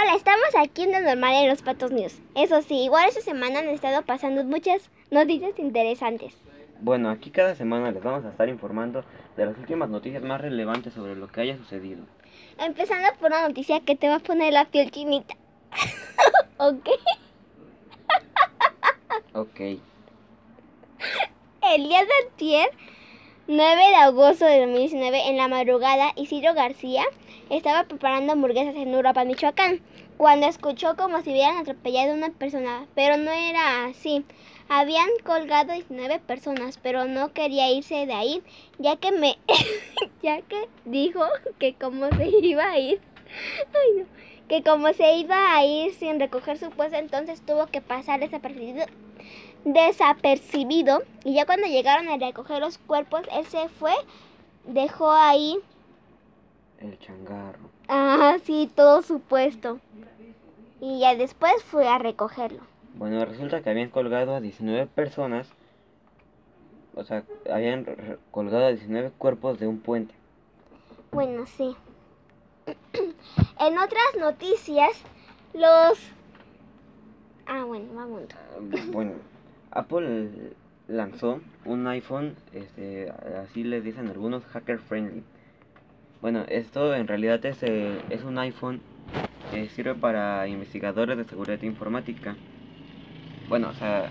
Hola, estamos aquí en lo normal en los Patos News. Eso sí, igual esta semana han estado pasando muchas noticias interesantes. Bueno, aquí cada semana les vamos a estar informando de las últimas noticias más relevantes sobre lo que haya sucedido. Empezando por una noticia que te va a poner la piel chinita. ¿Ok? Ok. El día de ayer, 9 de agosto de 2019, en la madrugada, Isidro García estaba preparando hamburguesas en Uruapan, Michoacán, cuando escuchó como si hubieran atropellado a una persona, pero no era así. Habían colgado 19 personas, pero no quería irse de ahí, ya que me ya que dijo que como se iba a ir. Ay, no, que como se iba a ir sin recoger su puesto, entonces tuvo que pasar desapercibido desapercibido y ya cuando llegaron a recoger los cuerpos, él se fue, dejó ahí El changarro. Ah, sí, todo su puesto. Y ya después fue a recogerlo. Bueno, resulta que habían colgado a 19 personas. O sea, habían colgado a 19 cuerpos de un puente. Bueno, sí. en otras noticias, los... Ah, bueno, vamos. Ah, Bueno, Apple lanzó un iPhone, este, así les dicen algunos, hacker friendly. Bueno, esto en realidad es, eh, es un iPhone que sirve para investigadores de seguridad informática. Bueno, o sea,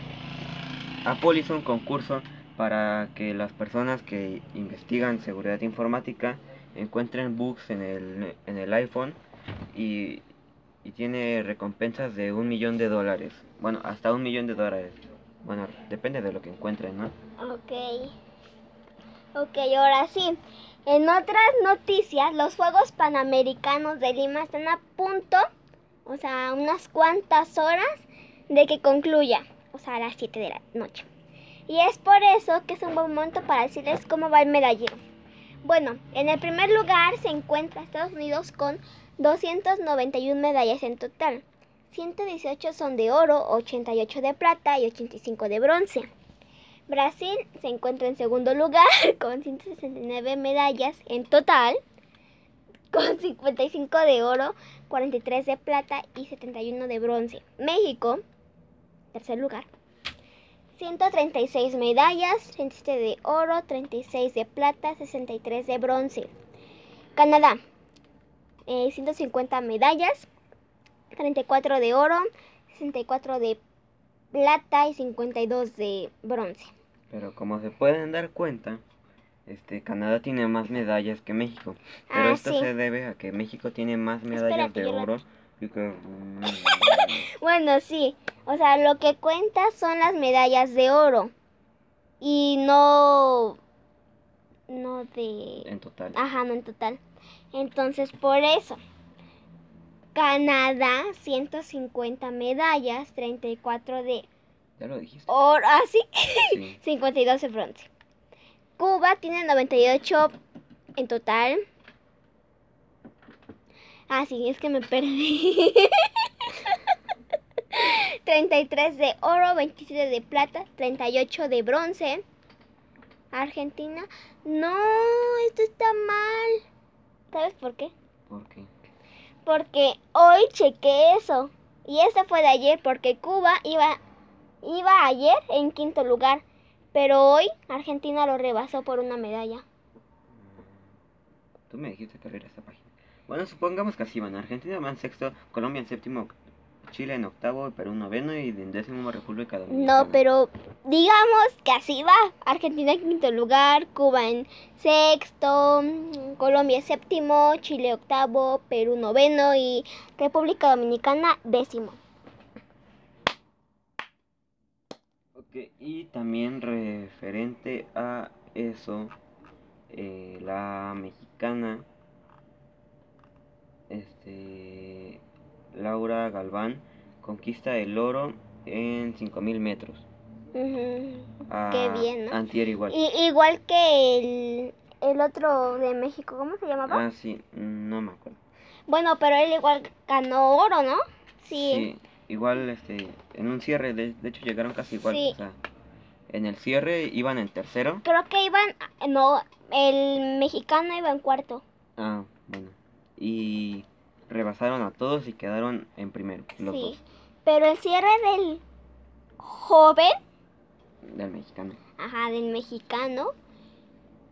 Apple hizo un concurso para que las personas que investigan seguridad informática encuentren bugs en el, en el iPhone y, y tiene recompensas de un millón de dólares. Bueno, hasta un millón de dólares. Bueno, depende de lo que encuentren, ¿no? Ok. Ok, ahora sí. En otras noticias, los Juegos Panamericanos de Lima están a punto, o sea, unas cuantas horas de que concluya, o sea, a las 7 de la noche. Y es por eso que es un buen momento para decirles cómo va el medallero. Bueno, en el primer lugar se encuentra Estados Unidos con 291 medallas en total. 118 son de oro, 88 de plata y 85 de bronce. Brasil se encuentra en segundo lugar con 169 medallas en total, con 55 de oro, 43 de plata y 71 de bronce. México, tercer lugar, 136 medallas, 37 de oro, 36 de plata, 63 de bronce. Canadá, eh, 150 medallas, 34 de oro, 64 de plata y 52 de bronce. Pero como se pueden dar cuenta, este Canadá tiene más medallas que México. Pero Ah, esto sí. se debe a que México tiene más medallas Espérate, de lo- oro. que- mm, Bueno, sí. O sea, lo que cuenta son las medallas de oro. Y no... No de... en total. Ajá, no en total. Entonces, por eso. Canadá, 150 medallas, 34 de Ya lo dijiste. oro. ¿Ah, sí? Sí. 52 de bronce. Cuba tiene 98 en total. Ah, sí, es que me perdí. 33 de oro, 27 de plata, 38 de bronce. Argentina. No, esto está mal. ¿Sabes por qué? ¿Por qué? Porque hoy chequé eso. Y eso fue de ayer porque Cuba iba, iba ayer en quinto lugar. Pero hoy Argentina lo rebasó por una medalla. Tú me dijiste que abriera esta página. Bueno, supongamos que así van. Argentina va en sexto, Colombia en séptimo, Chile en octavo, Perú en noveno y en décimo República Dominicana. No, pero digamos que así va. Argentina en quinto lugar, Cuba en sexto, Colombia séptimo, Chile octavo, Perú noveno y República Dominicana décimo. Ok, y también referente a eso, eh, la mexicana, este, Laura Galván, conquista el oro en 5000 metros. Ujú. A- Qué bien, ¿no? Antier igual. Y, igual que el, el otro de México, ¿cómo se llamaba? Ah, sí, no me acuerdo. Bueno, pero él igual ganó oro, ¿no? Sí. Sí, igual este, en un cierre, de, de hecho llegaron casi igual. Sí. O sea, en el cierre iban en tercero. Creo que iban, no, el mexicano iba en cuarto. Ah, bueno. Y rebasaron a todos y quedaron en primero, los sí. dos, Pero el cierre del joven, del mexicano. ajá, del mexicano,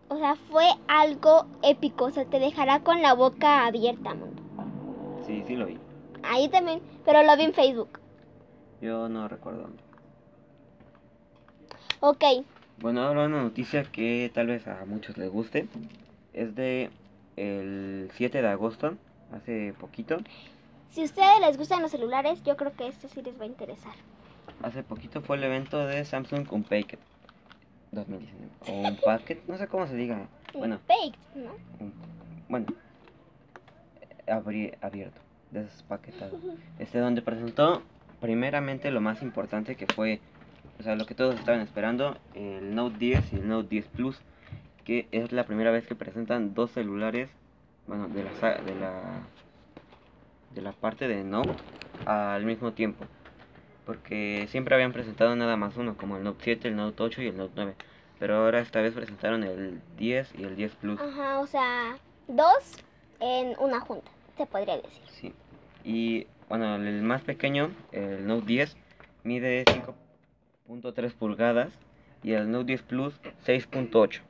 o sea, fue algo épico. O sea, te dejará con la boca abierta, mundo. Sí, sí lo vi. Ahí también, pero lo vi en Facebook. Yo no recuerdo dónde. Ok, Bueno, ahora una noticia que tal vez a muchos les guste. Es de el 7 de agosto, hace poquito. si a ustedes les gustan los celulares, yo creo que este sí les va a interesar. Hace poquito fue el evento de Samsung Unpacked 2019. O Unpacked, no sé cómo se diga. Bueno, ¿no? un- bueno, abri- abierto, despaquetado. Este donde presentó primeramente lo más importante que fue, o sea, lo que todos estaban esperando, el Note 10 y el Note 10 Plus, que es la primera vez que presentan dos celulares, bueno, de la de la de la parte de Note al mismo tiempo. Porque siempre habían presentado nada más uno, como el Note 7, el Note 8 y el Note 9. Pero ahora esta vez presentaron el 10 y el 10 Plus. Ajá, o sea, dos en una junta, se podría decir. Sí. Y bueno, el más pequeño, el Note 10, mide 5.3 pulgadas y el Note 10 Plus 6.8.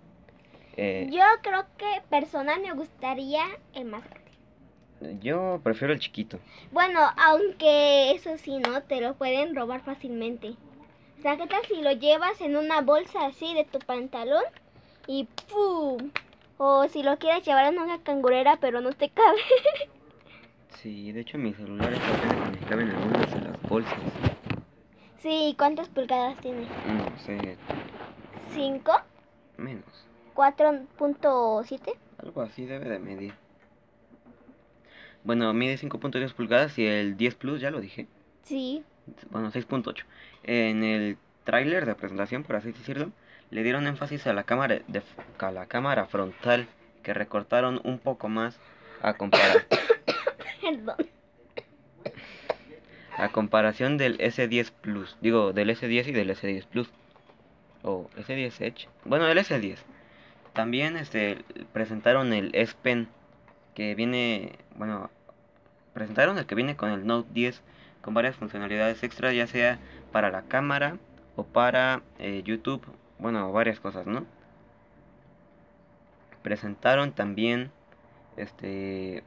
Eh, Yo creo que personal me gustaría el más grande. yo prefiero el chiquito. Bueno, aunque eso sí, ¿no? Te lo pueden robar fácilmente. O sea, ¿qué tal si lo llevas en una bolsa así de tu pantalón y ¡pum! O si lo quieres llevar en una cangurera pero no te cabe. Sí, de hecho mis celulares apenas me caben algunas de las bolsas. sí, ¿cuántas pulgadas tiene? No sé, ¿Cinco? menos. ¿4.7? Algo así debe de medir. Bueno, mide 5.3 pulgadas y el 10 Plus, ya lo dije. Sí. bueno, 6.8. En el tráiler de presentación, por así decirlo, le dieron énfasis a la cámara de, a la cámara frontal que recortaron un poco más a comparar Perdón. a comparación del S10 Plus, digo, del S10 y del S10 Plus o S10 Edge. Bueno, el S10. También este presentaron el S Pen que viene, bueno, presentaron el que viene con el Note 10 con varias funcionalidades extras, ya sea para la cámara o para eh, YouTube, bueno, varias cosas, ¿no? Presentaron también, este,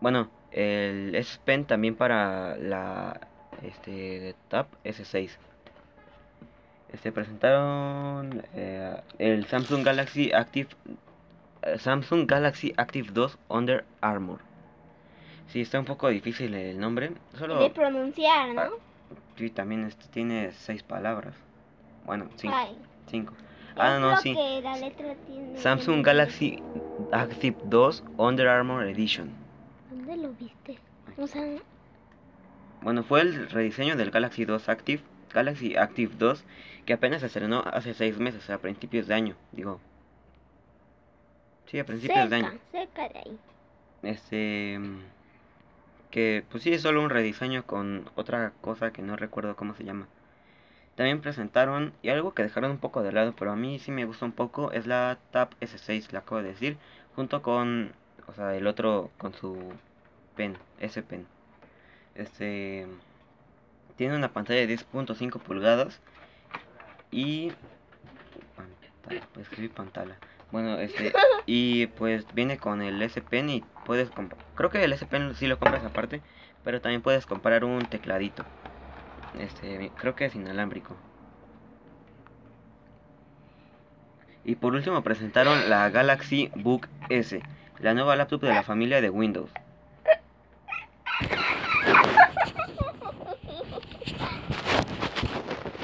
bueno, el S Pen también para la, este, Tab S6. Este, presentaron eh, el Samsung Galaxy Active, eh, Samsung Galaxy Active 2 Under Armour. Sí, está un poco difícil el nombre. Solo De pronunciar, ¿no? Ah, Sí, también este tiene seis palabras. Bueno, cinco. Ay. cinco. Ah, no, sí. que la letra tiene. Samsung Galaxy Active 2 Under Armour Edition. ¿Dónde lo viste? O sea, Bueno, fue el rediseño del Galaxy 2 Active, Galaxy Active 2, que apenas se estrenó hace seis meses, a principios de año, digo. Sí, a principios de año. cerca, cerca de ahí. Este. Que pues sí, es solo un rediseño con otra cosa que no recuerdo cómo se llama. También presentaron, y algo que dejaron un poco de lado, pero a mí sí me gusta un poco, es la Tab S6, la acabo de decir, junto con, o sea, el otro con su pen, S Pen. Este. Tiene una pantalla de 10.5 pulgadas y. Pantalla, pues escribir pantalla. Bueno, este. Y pues viene con el S Pen y puedes comprar. Creo que el S Pen sí lo compras aparte, pero también puedes comprar un tecladito. Este, creo que es inalámbrico. Y por último presentaron la Galaxy Book S, la nueva laptop de la familia de Windows.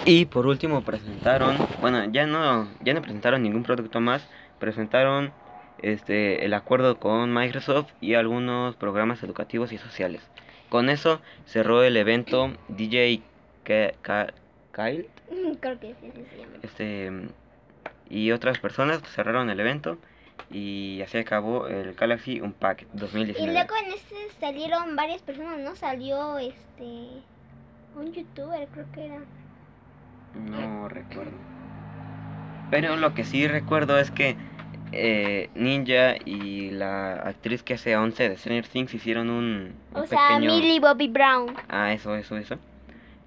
Y por último presentaron, bueno, ya no, ya no presentaron ningún producto más, presentaron este el acuerdo con Microsoft y algunos programas educativos y sociales. Con eso cerró el evento DJ Kyle Creo que sí, se llama. este y otras personas cerraron el evento y así acabó el Galaxy Unpacked Y 2019. luego en este salieron varias personas, ¿no? Salió este. Un youtuber, creo que era. No recuerdo. Pero lo que sí recuerdo es que eh, Ninja y la actriz que hace 11 de Stranger Things hicieron un, un O sea, pequeño... Millie Bobby Brown. Ah, eso, eso, eso.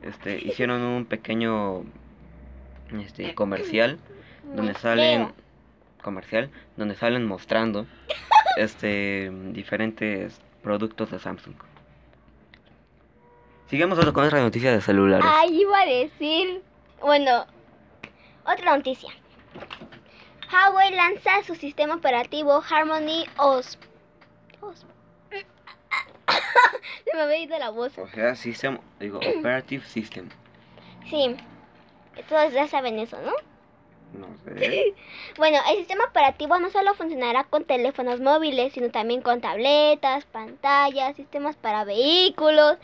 Este, hicieron un pequeño este comercial donde salen comercial donde salen mostrando este diferentes productos de Samsung. Sigamos con otra noticia de celulares. Ahí iba a decir. Bueno, otra noticia. Huawei lanza su sistema operativo Harmony OS. OS. Se me había ido la voz. O sea, System, digo, Operative System. Sí, todos ya saben eso, ¿no? No sé. Bueno, el sistema operativo no solo funcionará con teléfonos móviles, sino también con tabletas, pantallas, sistemas para vehículos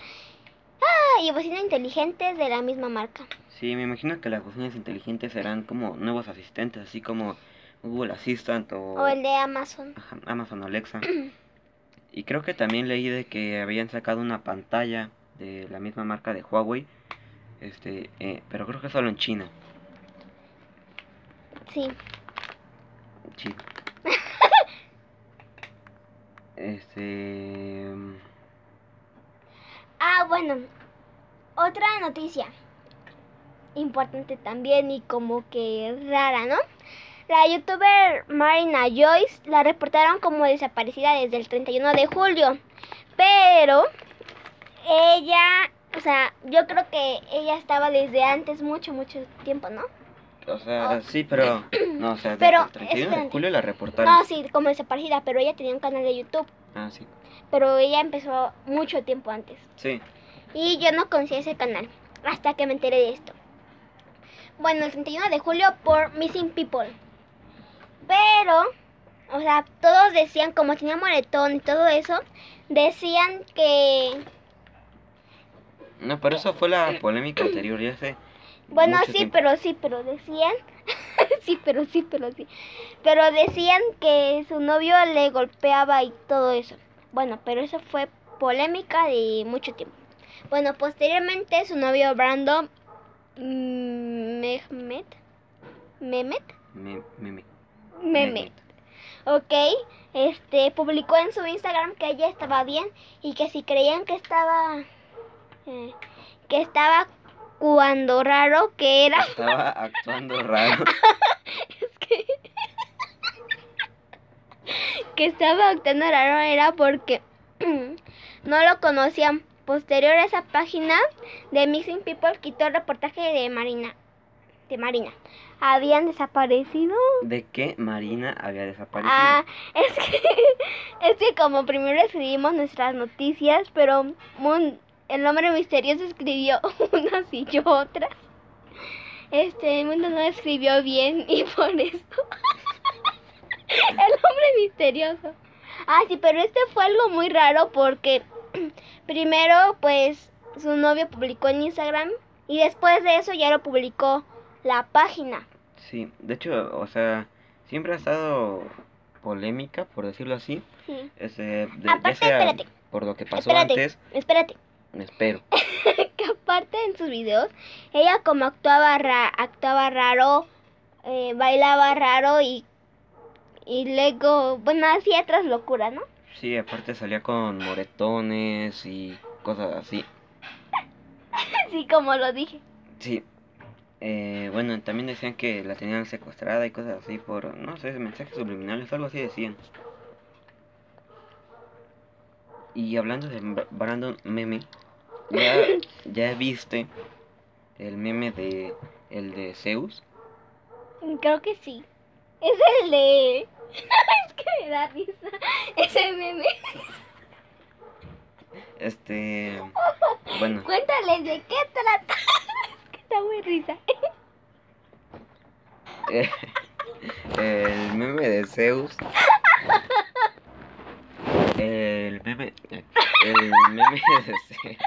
ah, y bocinas inteligentes de la misma marca. Sí, me imagino que las bocinas inteligentes serán como nuevos asistentes, así como Google Assistant o, O el de Amazon. ajá, Amazon Alexa. Y creo que también leí de que habían sacado una pantalla de la misma marca de Huawei, este, eh, pero creo que solo en China. Sí. Sí. Este. Ah, bueno, otra noticia importante también y como que rara, ¿no? La youtuber Marina Joyce la reportaron como desaparecida desde el 31 de julio, pero ella, o sea, yo creo que ella estaba desde antes mucho, mucho tiempo, ¿no? O sea, sí, pero. No, o sea, desde Pero, el 31 de julio la reportaron. No, sí, como desaparecida, pero ella tenía un canal de YouTube, Ah, sí. Pero ella empezó mucho tiempo antes. Sí. Y yo no conocía ese canal hasta que me enteré de esto. Bueno, el 31 de julio por Missing People. Pero, o sea, todos decían, como tenía moretón y todo eso, decían que... No, pero eso fue la polémica anterior, ya sé. Bueno, sí, tiempo. pero sí, pero decían... sí, pero sí, pero sí. Pero decían que su novio le golpeaba y todo eso. Bueno, pero eso fue polémica de mucho tiempo. Bueno, posteriormente su novio Brandon Mehmet Mehmet Me, meme. Mehmet, ok, este publicó en su Instagram que ella estaba bien y que si creían que estaba eh, que estaba cuando raro que era Estaba actuando raro. que estaba actuando raro era porque no lo conocían. Posterior a esa página de Missing People quitó el reportaje de Marina. De Marina. Habían desaparecido. ¿De qué Marina había desaparecido? Ah, es que, es que como primero escribimos nuestras noticias, pero un- el nombre misterioso escribió unas y yo otras. Este, el mundo no escribió bien y por eso. el nombre misterioso. Ah, sí, pero este fue algo muy raro porque primero, pues, su novio publicó en Instagram y después de eso ya lo publicó la página. Sí, de hecho, o sea, siempre ha estado polémica, por decirlo así. Sí. De- ya Aparte, espérate. por lo que pasó Espérate, antes, espérate. espero. que aparte en sus videos, ella como actuaba, ra- actuaba raro, eh, bailaba raro y, y luego, bueno, hacía otras locuras, ¿no? Sí, aparte salía con moretones y cosas así. Sí, como lo dije. Sí. Eh, bueno, también decían que la tenían secuestrada y cosas así por, no sé, mensajes subliminales, algo así decían. Y hablando de Bra- Brandon Meme, ¿ya, ya viste el meme de el de Zeus? Creo que sí. Es el de... es que me da risa. Ese meme. Este, bueno, Cuéntales de qué trata. Es que está muy risa. eh, el meme de Zeus. El meme, el meme de Zeus.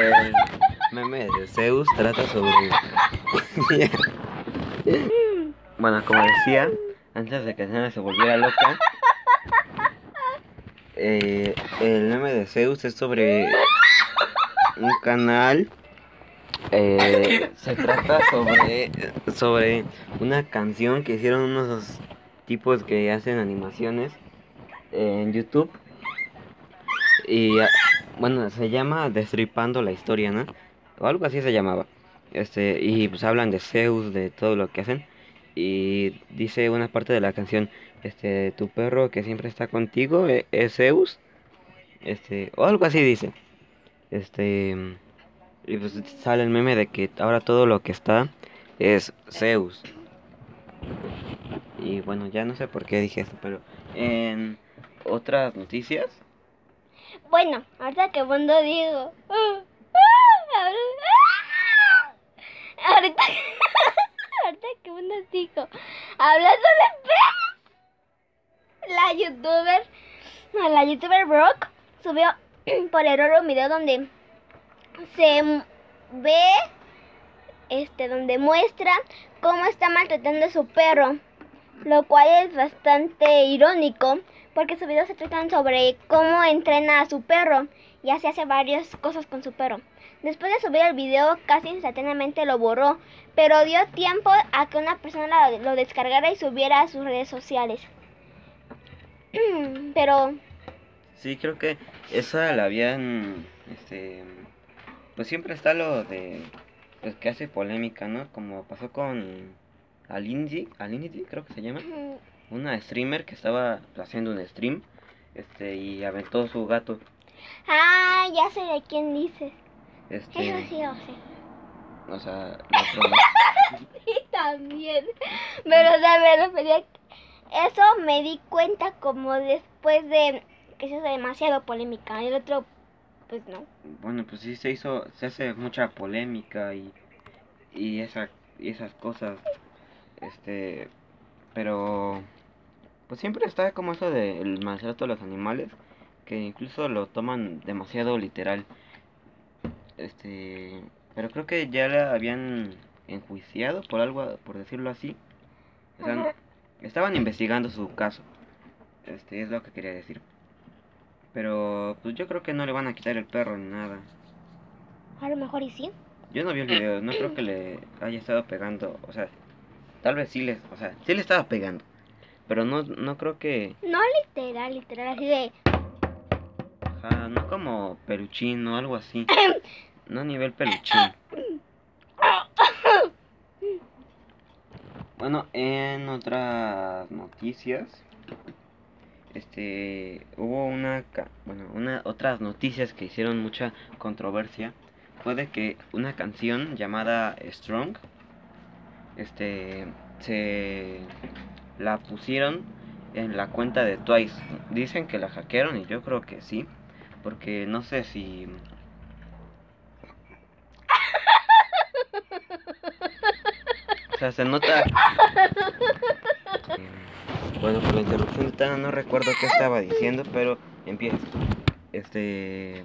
El meme de Zeus trata sobre. bueno, como decía, antes de que Nana se volviera loca, eh, el meme de Zeus es sobre un canal Eh, se trata sobre, sobre una canción que hicieron unos tipos que hacen animaciones en YouTube. Y ah, bueno, se llama Destripando la historia, ¿no? O algo así se llamaba. Este, y pues hablan de Zeus, de todo lo que hacen. Y dice una parte de la canción, este, tu perro que siempre está contigo e- es Zeus. Este, o algo así dice. Este, y pues sale el meme de que ahora todo lo que está es Zeus. Y bueno, ya no sé por qué dije esto, pero en otras noticias, Bueno, ahorita que cuando digo. Ahora- ah, ahorita, ahorita que cuando digo. Hablando de. La youtuber. La youtuber Brooke subió por error un video donde se ve. Este, donde muestra cómo está maltratando a su perro. Lo cual es bastante irónico porque sus videos se tratan sobre cómo entrena a su perro y así hace varias cosas con su perro. Después de subir el video casi instantáneamente lo borró, pero dio tiempo a que una persona lo, descargara y subiera a sus redes sociales. Pero sí creo que esa la habían, este, pues siempre está lo de, pues que hace polémica, ¿no? Como pasó con Alinji, Alinji creo que se llama. una streamer que estaba haciendo un stream este y aventó su gato ah, ya sé de quién dices. Este Eso sí lo sé. o sea otro, Sí, también. Pero, o sea, me refería eso me di cuenta como después de que se hace demasiado polémica. El otro, pues no. bueno pues sí se hizo se hace mucha polémica y y esa y esas cosas este pero pues siempre está como eso del maltrato a los animales que incluso lo toman demasiado literal este pero creo que ya la habían enjuiciado por algo por decirlo así o sea, estaban investigando su caso este es lo que quería decir pero pues yo creo que no le van a quitar el perro ni nada A lo mejor y sí. yo no vi el video, no creo que le haya estado pegando, o sea, tal vez sí le, o sea, sí le estaba pegando, pero no, no creo que, No literal, literal, así de. Ajá, no como peluchín o algo así, no a nivel peluchín. Bueno, en otras noticias, este, hubo una, bueno, una, otras noticias que hicieron mucha controversia, fue de que una canción llamada Strong, este, se la pusieron en la cuenta de Twice. Dicen que la hackearon y yo creo que sí, porque no sé si... O sea, se nota... Bueno, por la interrupción de Tana no recuerdo qué estaba diciendo, pero empieza. Este...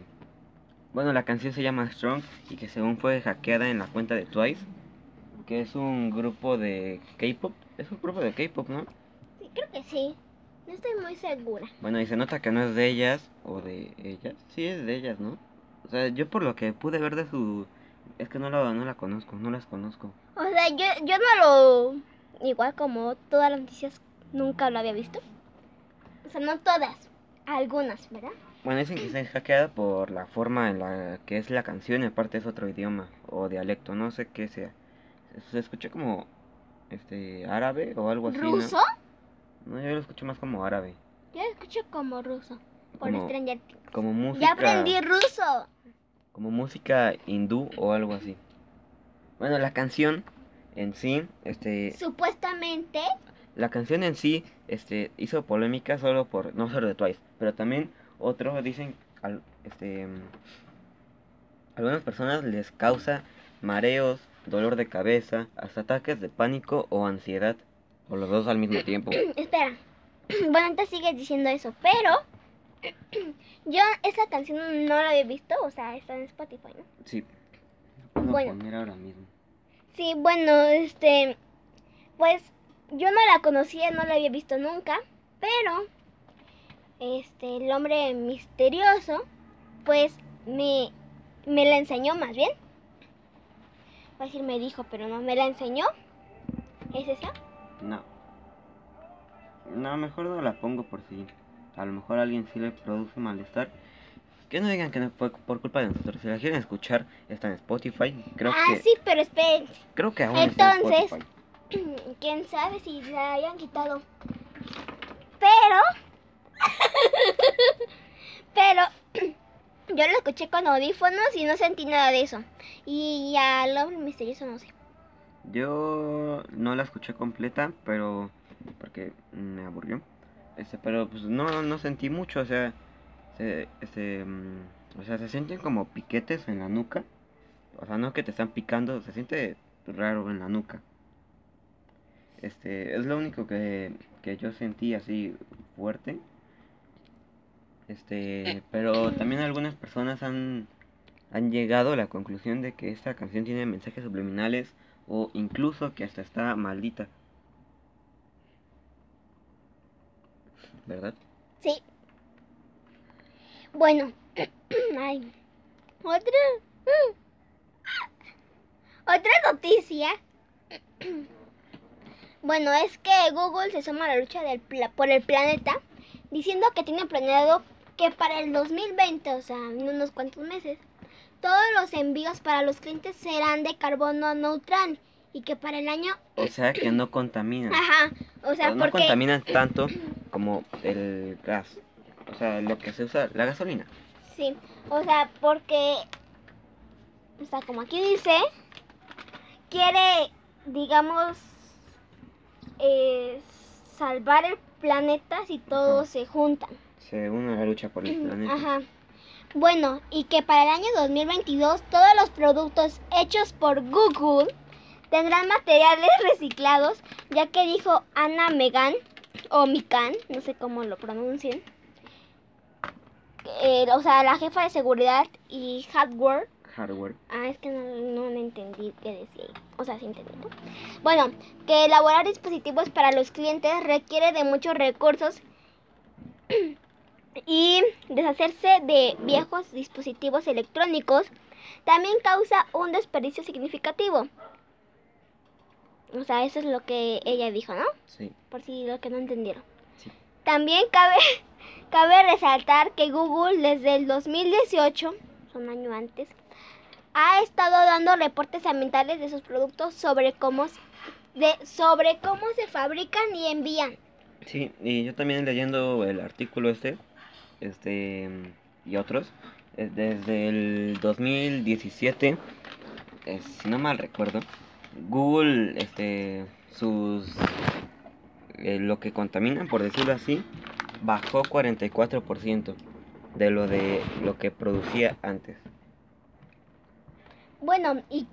Bueno, la canción se llama Strong y que según fue hackeada en la cuenta de Twice, que es un grupo de K-pop. Es un grupo de K-pop, ¿no? Sí, creo que sí. No estoy muy segura. Bueno, y se nota que no es de ellas o de ellas. Sí, es de ellas, ¿no? O sea, yo por lo que pude ver de su... Es que no, lo, no la conozco, no las conozco. O sea, yo, yo no lo. Igual como todas las noticias, nunca lo había visto. O sea, no todas, algunas, ¿verdad? Bueno, dicen que está hackeada por la forma en la que es la canción y aparte es otro idioma o dialecto, no sé qué sea. Se escucha como este árabe o algo así. ¿Ruso? No, yo lo escucho más como árabe. Yo lo escucho como ruso. Por Como- Stranger Things. Como música. Ya aprendí ruso. Como música hindú o algo así. Bueno, la canción en sí, este, Supuestamente. la canción en sí, este, hizo polémica solo por, no solo de Twice, pero también otros dicen, al- este, mm, algunas personas les causa mareos, dolor de cabeza, hasta ataques de pánico o ansiedad, o los dos al mismo tiempo. Espera. Bueno, entonces sigues diciendo eso, pero. Yo esa canción no la había visto, o sea, está en Spotify, ¿no? Sí. Puedo Bueno. poner ahora mismo. Sí, bueno, este, pues yo no la conocía, no la había visto nunca, pero este, el hombre misterioso, pues me, me la enseñó más bien. Va a decir me dijo, pero no me la enseñó. ¿Es esa? No. No, mejor no la pongo por si a lo mejor a alguien sí le produce malestar. Que no digan que no fue por culpa de nosotros. Si la quieren escuchar, está en Spotify. Creo ah, que sí, pero esperen. creo que aún está en Entonces- Spotify. ¿Quién sabe si la hayan quitado? Pero... pero... Yo lo escuché con audífonos y no sentí nada de eso. Y a lo misterioso no sé. Yo no la escuché completa, pero porque me aburrió. Este, pero pues no no sentí mucho, o sea, se, este, mm, o sea, se sienten como piquetes en la nuca. O sea, no que te están picando, se siente raro en la nuca. Este, es lo único que, que yo sentí así fuerte. Este, pero también algunas personas han, han llegado a la conclusión de que esta canción tiene mensajes subliminales o incluso que hasta está maldita. ¿Verdad? Sí. Bueno. Ay. Otra. Otra noticia. Bueno, es que Google se suma a la lucha del pla- por el planeta diciendo que tiene planeado que para el 2020, o sea, en unos cuantos meses, todos los envíos para los clientes serán de carbono neutral y que para el año, O sea que no contaminan. ajá, o sea, o no porque contaminan tanto como el gas. O sea, lo que se usa, la gasolina. Sí, o sea, porque, o sea, como aquí dice, quiere, digamos, eh, salvar el planeta si todos se juntan. Se une a la lucha por el planeta. Ajá. Bueno, y que para el año 2022 todos los productos hechos por Google tendrán materiales reciclados, ya que dijo Ana Megan, o Mikan, no sé cómo lo pronuncien, eh, o sea, la jefa de seguridad y hardware Hardware. Ah, es que no, no le entendí qué decía. ahí. O sea, sí entendí. ¿no? Bueno, que elaborar dispositivos para los clientes requiere de muchos recursos y deshacerse de viejos dispositivos electrónicos también causa un desperdicio significativo. O sea, eso es lo que ella dijo, ¿no? Sí. Por si lo que no entendieron. Sí. También cabe, cabe resaltar que Google desde el 2018, un año antes, ha estado dando reportes ambientales de sus productos sobre cómo, de, sobre cómo se fabrican y envían. Sí, y yo también leyendo el artículo este, este y otros, eh, desde el 2017, eh, si no mal recuerdo, Google, este, sus, eh, lo que contaminan, por decirlo así, bajó 44% de lo de lo que producía antes. Bueno, y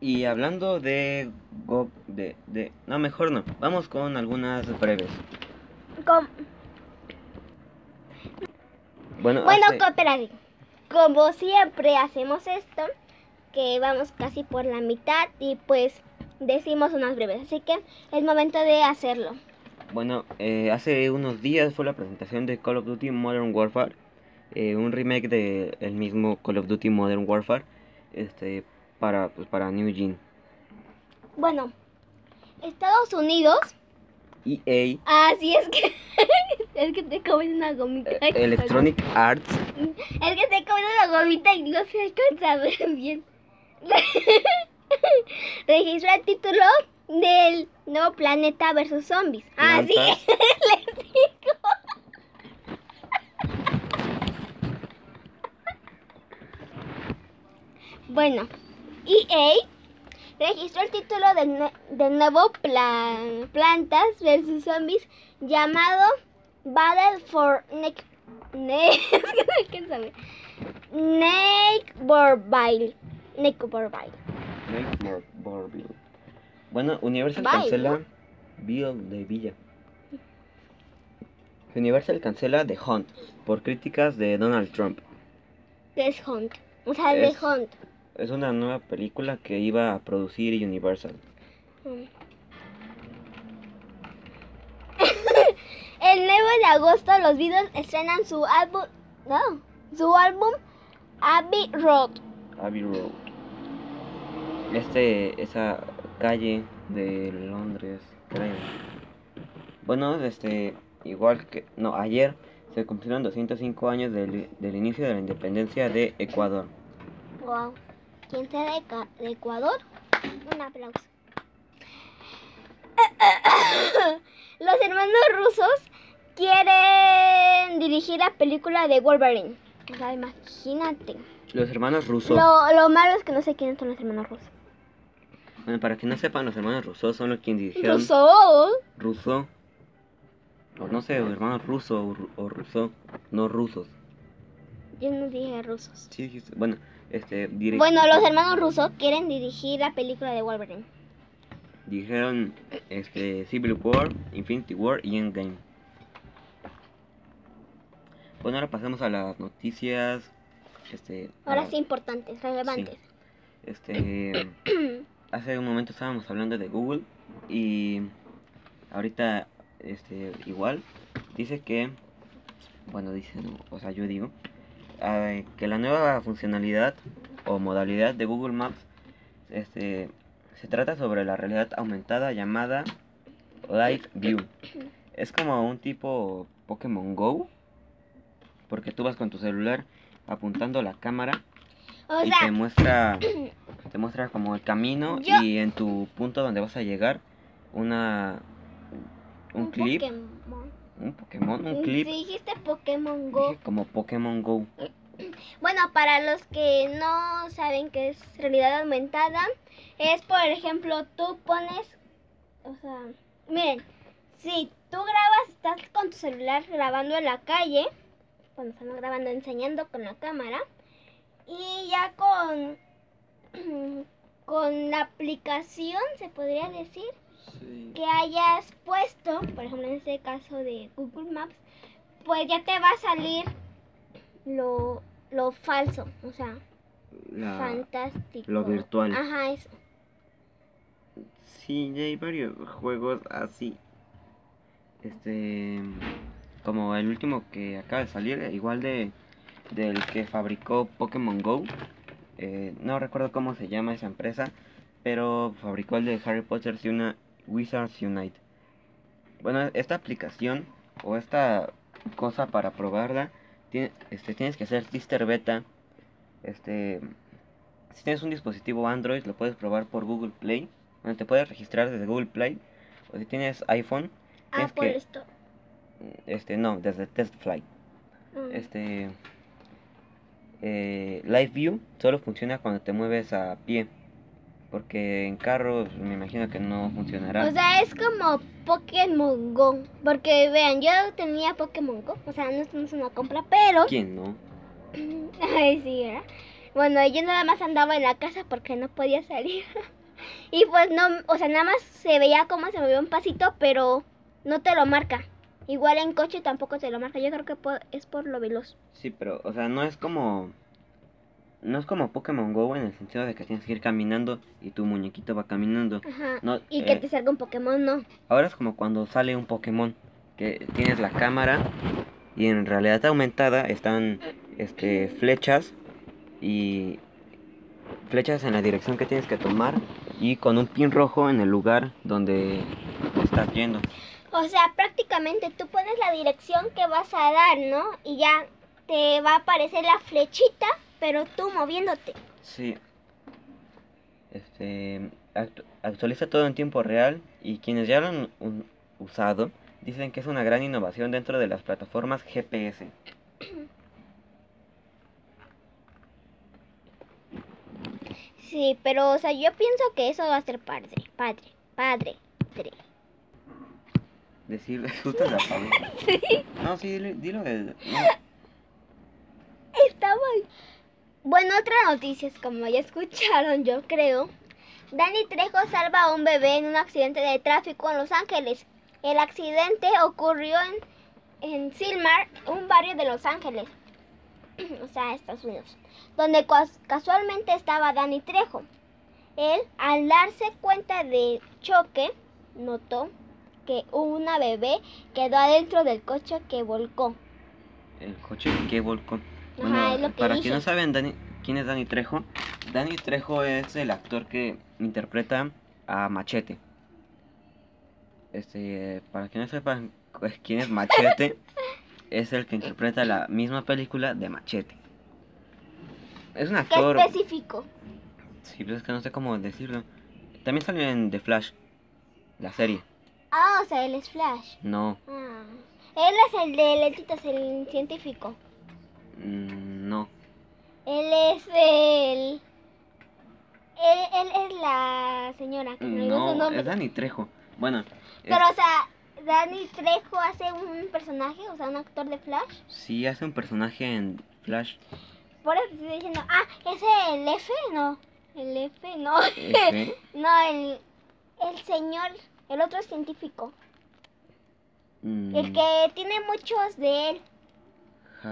Y hablando de, Go- de, de, no, mejor no, vamos con algunas breves. com- Bueno, bueno. Como siempre hacemos esto, que vamos casi por la mitad y pues decimos unas breves. Así que es momento de hacerlo. Bueno, eh, hace unos días fue la presentación de Call of Duty Modern Warfare, eh, un remake de el mismo Call of Duty Modern Warfare, este, para, pues, para New Gen. Bueno, Estados Unidos. EA, Ah, sí, es que. es que te comes una gomita. eh, Electronic Arts, Es que te comes una gomita y no se alcanza a ver bien. Registró el título del nuevo planeta versus zombies. Ah, sí, les digo. Bueno, EA registró el título del, del nuevo plan, Plantas versus Zombies llamado Battle for Neck. Ne ¿Quién sabe? Make More Borville. Bueno, Universal Bye, cancela Bill de Villa. Universal cancela The Hunt por críticas de Donald Trump. Death Hunt. O sea, The Es- Hunt. Es una nueva película que iba a producir Universal. Mm. El 9 de agosto los Beatles estrenan su álbum, no, su álbum Abbey Road. Abbey Road. este, esa calle de Londres, creo. Bueno, este, igual que, no, ayer se cumplieron 205 años del, del inicio de la independencia de Ecuador. Wow. ¿Quién sea de, de Ecuador? Un aplauso. Los hermanos rusos quieren dirigir la película de Wolverine. O sea, imagínate. Los hermanos rusos. Lo, lo malo es que no sé quiénes son los hermanos rusos. Bueno, para que no sepan, los hermanos rusos son los quienes dirigieron ¿Rusos? Ruso. O no sé, hermanos ruso o, o ruso, no rusos. Yo no dije rusos. Sí, bueno, este, Bueno, los hermanos rusos quieren dirigir la película de Wolverine. dijeron este, Civil War, Infinity War y Endgame. Bueno, ahora pasamos a las noticias. Este, Ahora sí importantes, relevantes. Este, hace un momento estábamos hablando de Google y ahorita, este, igual dice que, bueno, dice, no, o sea, yo digo, que la nueva funcionalidad o modalidad de Google Maps, este, se trata sobre la realidad aumentada llamada Live View. Es como un tipo Pokémon Go, porque tú vas con tu celular apuntando la cámara O y sea, te muestra te muestra como el camino Yo- y en tu punto donde vas a llegar una un, clip Pokémon. Un Pokémon un clip Dijiste Pokémon Go. dije como Pokémon Go Bueno, para los que no saben qué es realidad aumentada, es por ejemplo, tú pones, o sea, miren, si tú grabas, estás con tu celular grabando en la calle, cuando están grabando, enseñando con la cámara, y ya con, con la aplicación, se podría decir, que hayas puesto, por ejemplo en este caso de Google Maps, pues ya te va a salir lo, lo falso, o sea, La- fantástico. lo virtual. Ajá, eso. sí ya hay varios juegos así este como el último que acaba de salir igual de del que fabricó Pokémon Go eh, no recuerdo cómo se llama esa empresa pero fabricó el de Harry Potter y una Wizards Unite. Bueno esta aplicación o esta cosa para probarla tiene- este, tienes que hacer tester beta. Este si tienes un dispositivo Android lo puedes probar por Google Play. Bueno, te puedes registrar desde Google Play. O si tienes iPhone Tienes Apple que- Store. este no desde Test Flight. Mm. este eh, Live View solo funciona cuando te mueves a pie porque en carros me imagino que no funcionará O sea, es como Pokémon Go. Porque vean, yo tenía Pokémon Go. O sea, no es, una compra, pero. quién no Ay, sí, ¿verdad? Bueno, yo nada más andaba en la casa porque no podía salir. y pues no, o sea, nada más se veía cómo se movía un pasito, pero no te lo marca. Igual en coche tampoco te lo marca. Yo creo que es por lo veloz. sí pero o sea no es como no es como Pokémon Go en el sentido de que tienes que ir caminando y tu muñequito va caminando Ajá. no Y que eh, te salga un Pokémon, no. Ahora es como cuando sale un Pokémon que tienes la cámara y en realidad aumentada están este flechas y flechas en la dirección que tienes que tomar y con un pin rojo en el lugar donde estás yendo. O sea, prácticamente tú pones la dirección que vas a dar, ¿no? Y ya te va a aparecer la flechita, pero tú moviéndote. Sí. Este actu- actualiza todo en tiempo real y quienes ya lo han un- usado dicen que es una gran innovación dentro de las plataformas GPS. Sí, pero, o sea, yo pienso que eso va a ser padre, padre, padre, padre. Decir, justo la palabra. No, sí, dilo, dilo de- no. Bueno, otra noticia es como ya escucharon, yo creo. Danny Trejo salva a un bebé en un accidente de tráfico en Los Ángeles. El accidente ocurrió en, en Silmar, un barrio de Los Ángeles, o sea, Estados Unidos, donde cas- casualmente estaba Danny Trejo. Él, al darse cuenta del choque, notó que una bebé quedó adentro del coche que volcó. El coche que volcó. Ajá, es lo que para dije. quien no saben, Dani, ¿quién es Danny Trejo? Danny Trejo es el actor que interpreta a Machete. Este, para que no sepan pues, quién es Machete, es el que interpreta la misma película de Machete. Es un ¿Qué actor. específico? Sí, pero es que no sé cómo decirlo. También salió en The Flash, la serie. Ah, o sea, él es Flash. No, Ah. Él es el de lentitas, el científico. Mm, no. Él es el... Él, él es la señora, que su No, nombre. es Danny Trejo. Bueno, es- Pero, o sea, Danny Trejo hace un personaje, o sea, un actor de Flash. sí hace un personaje en Flash. Por eso estoy diciendo, ah, ¿ese el F? No, el F, no. F. no, el, el señor, el otro científico. Mm, El que tiene muchos de él.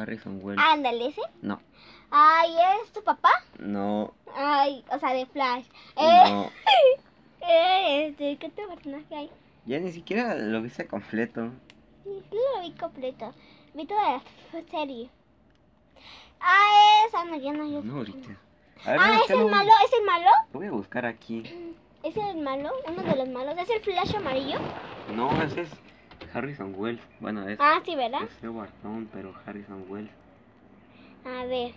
Harrison Wells. Ándale, ese. No, Ay, ¿es tu papá? no, Ay, o sea, de Flash. Eh, no. eh, este, ¿qué otro personaje hay? Ya ni siquiera lo viste completo. Sí lo vi completo. Vi toda la serie. Ah, es... Ah, no, ya no. ya- No, ahorita. A ver, Ah, no, ¿es el lo- malo? ¿Es el malo? Lo voy a buscar aquí. ¿Es el malo? ¿Uno de los malos? ¿Es el Flash amarillo? No, ese es Harrison Wells. Bueno, es, Ah, sí, ¿verdad? es Edward Stone, pero Harrison Wells. A ver.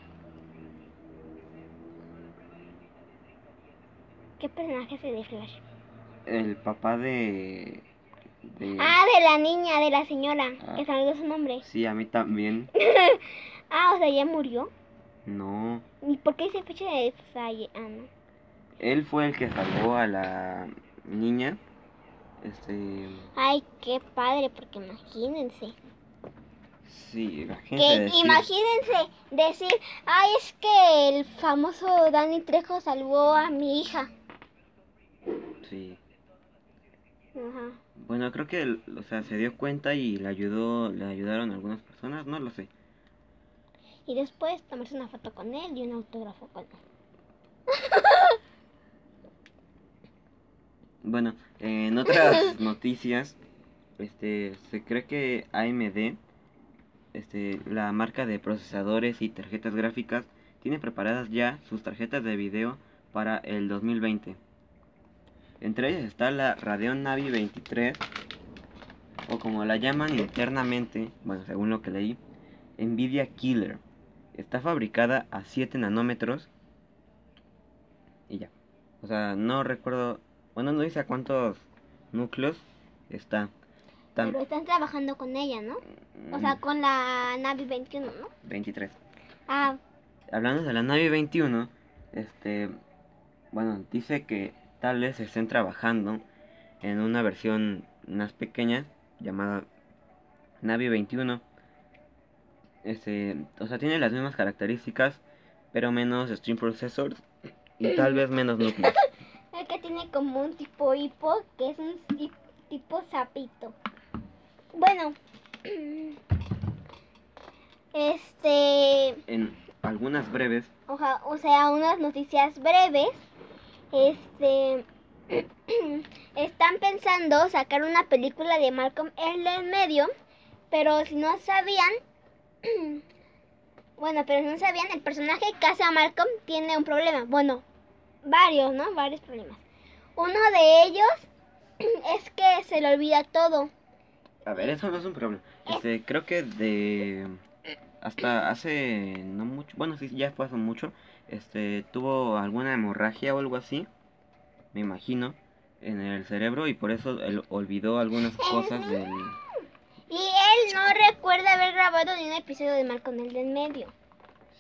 ¿Qué personaje es el de Flash? El papá de. de Ah, de la niña, de la señora, Ah. que se me olvidó su nombre. Sí, a mí también. Ah, o sea, ya murió. No. ¿Y por qué dice fecha de falle? Ah, no. Él fue el que salvó a la niña. Este. Ay, qué padre, porque imagínense. Sí, la gente. Que decir- imagínense decir, ay, es que el famoso Danny Trejo salvó a mi hija. Sí. Ajá. Bueno, creo que, o sea, se dio cuenta y le ayudó, le ayudaron algunas personas, no lo sé. Y después tomarse una foto con él y un autógrafo con él. Bueno, eh, en otras noticias, este, se cree que AMD, este, la marca de procesadores y tarjetas gráficas, tiene preparadas ya sus tarjetas de video para el 2020. Entre ellas está la Radeon Navi 23, o como la llaman internamente, bueno, según lo que leí, Nvidia Killer. Está fabricada a 7 nanómetros y ya. O sea, no recuerdo, bueno, no dice a cuántos núcleos está. Tam- Pero están trabajando con ella, ¿no? O sea, mm, con la Navi 21, ¿no? 23. Ah, Hablando de la Navi 21, este, bueno, dice que tal vez estén trabajando en una versión más pequeña llamada Navi 21. Este, o sea, tiene las mismas características, pero menos stream processors y tal vez menos núcleos. que tiene como un tipo hipo, que es un ti- tipo sapito. Bueno, este, En algunas breves, oja- o sea, unas noticias breves. Este, están pensando sacar una película de Malcolm el en medio, pero si no sabían, bueno, pero si no sabían, el personaje que hace a Malcolm tiene un problema. Bueno, varios, ¿no? Varios problemas. Uno de ellos es que se le olvida todo. A ver, eso no es un problema. Este, creo que de hasta hace no mucho, bueno, sí, ya fue hace mucho, este, tuvo alguna hemorragia o algo así, me imagino, en el cerebro y por eso él olvidó algunas cosas del Y él no recuerda haber grabado ni un episodio de Malcolm el del medio.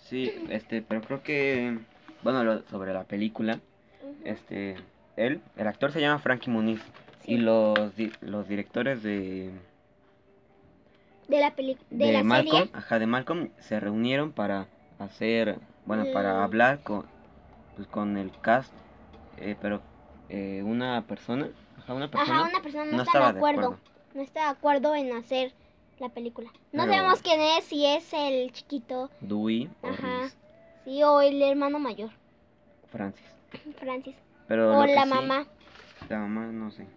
Sí, este, pero creo que bueno, lo- sobre la película, este, él, el actor se llama Frankie Muniz Sí. y los di- los directores de De la película. De, de la Malcolm, serie. ajá, de Malcolm se reunieron para hacer, bueno, para Mm. hablar con, pues, con el cast, eh, pero eh, una persona, ajá, una persona, Ajá, una persona no, no está estaba de acuerdo. No está de acuerdo en hacer la película. No Pero- sabemos quién es, si es el chiquito, Dewey o Ajá. Sí, o el hermano mayor, Francis. Francis. Pero o la sí- mamá. la mamá no sé.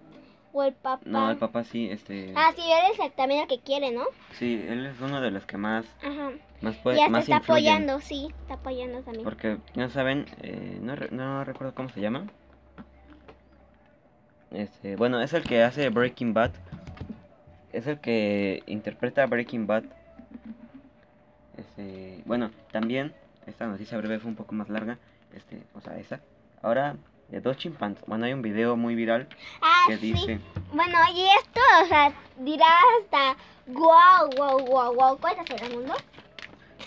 ¿O el papá? No, el papá sí, este... Ah, sí, él es el- también el que quiere, ¿no? Sí, él es uno de los que más, Ajá. más, y puede, hasta más está influyen. apoyando, sí, está apoyando también. Porque, no saben, eh, no, no recuerdo cómo se llama. Este, bueno, es el que hace Breaking Bad. Es el que interpreta Breaking Bad. Este, bueno, también, esta noticia breve fue un poco más larga. Este, o sea, esa. Ahora, de dos chimpancés. Bueno, hay un video muy viral Ah, que sí. dice. Bueno, y esto, o sea, dirá hasta guau, guau, guau, guau. ¿Cuál es el mundo?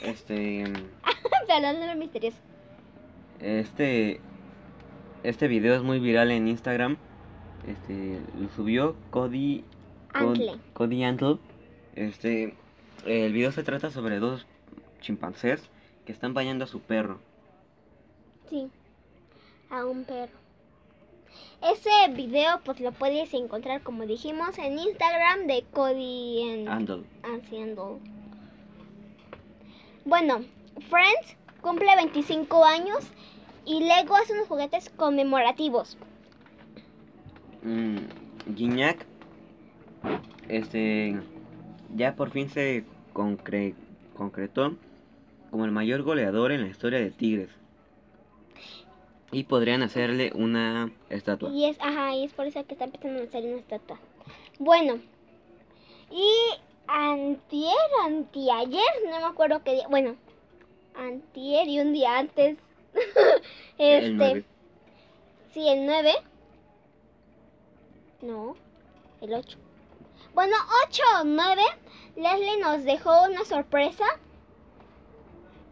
Este. Perdón, no misterioso. Este este video es muy viral en Instagram. Este lo subió Cody Cod- Antle. Cody Antle. Este el video se trata sobre dos chimpancés que están bañando a su perro. Sí, a un perro. Ese video pues lo puedes encontrar como dijimos en Instagram de Cody en haciendo. Bueno, Friends cumple 25 años y Lego hace unos juguetes conmemorativos. Mm, Gignac este ya por fin se concre- concretó como el mayor goleador en la historia de Tigres. Y podrían hacerle una estatua. Y es, ajá, y es por eso que está empezando a hacer una estatua. Bueno, y antier, antiayer, no me acuerdo qué día, bueno, antier y un día antes, este, El sí, el 9, no, el 8. Bueno, 8 o 9, Leslie nos dejó una sorpresa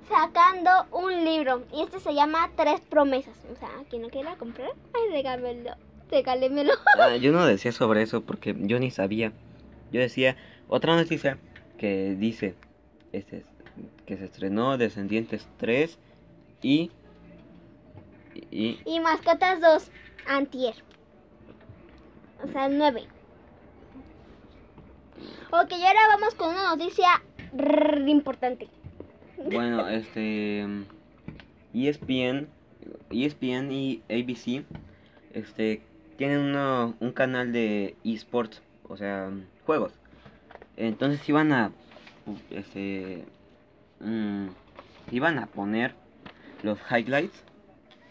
sacando un libro. Y este se llama Tres Promesas. O sea, quien lo quiera comprar, ay, regálemelo. Regálemelo. Ah, yo no decía sobre eso porque yo ni sabía. Yo decía otra noticia que dice este, que se estrenó Descendientes 3 y, y Y Mascotas 2, Antier. O sea, 9. Ok, ahora vamos con una noticia importante. Bueno, este ESPN, ESPN y ABC este tienen uno- un canal de esports, o sea, juegos. Entonces iban a este mm, iban a poner los highlights,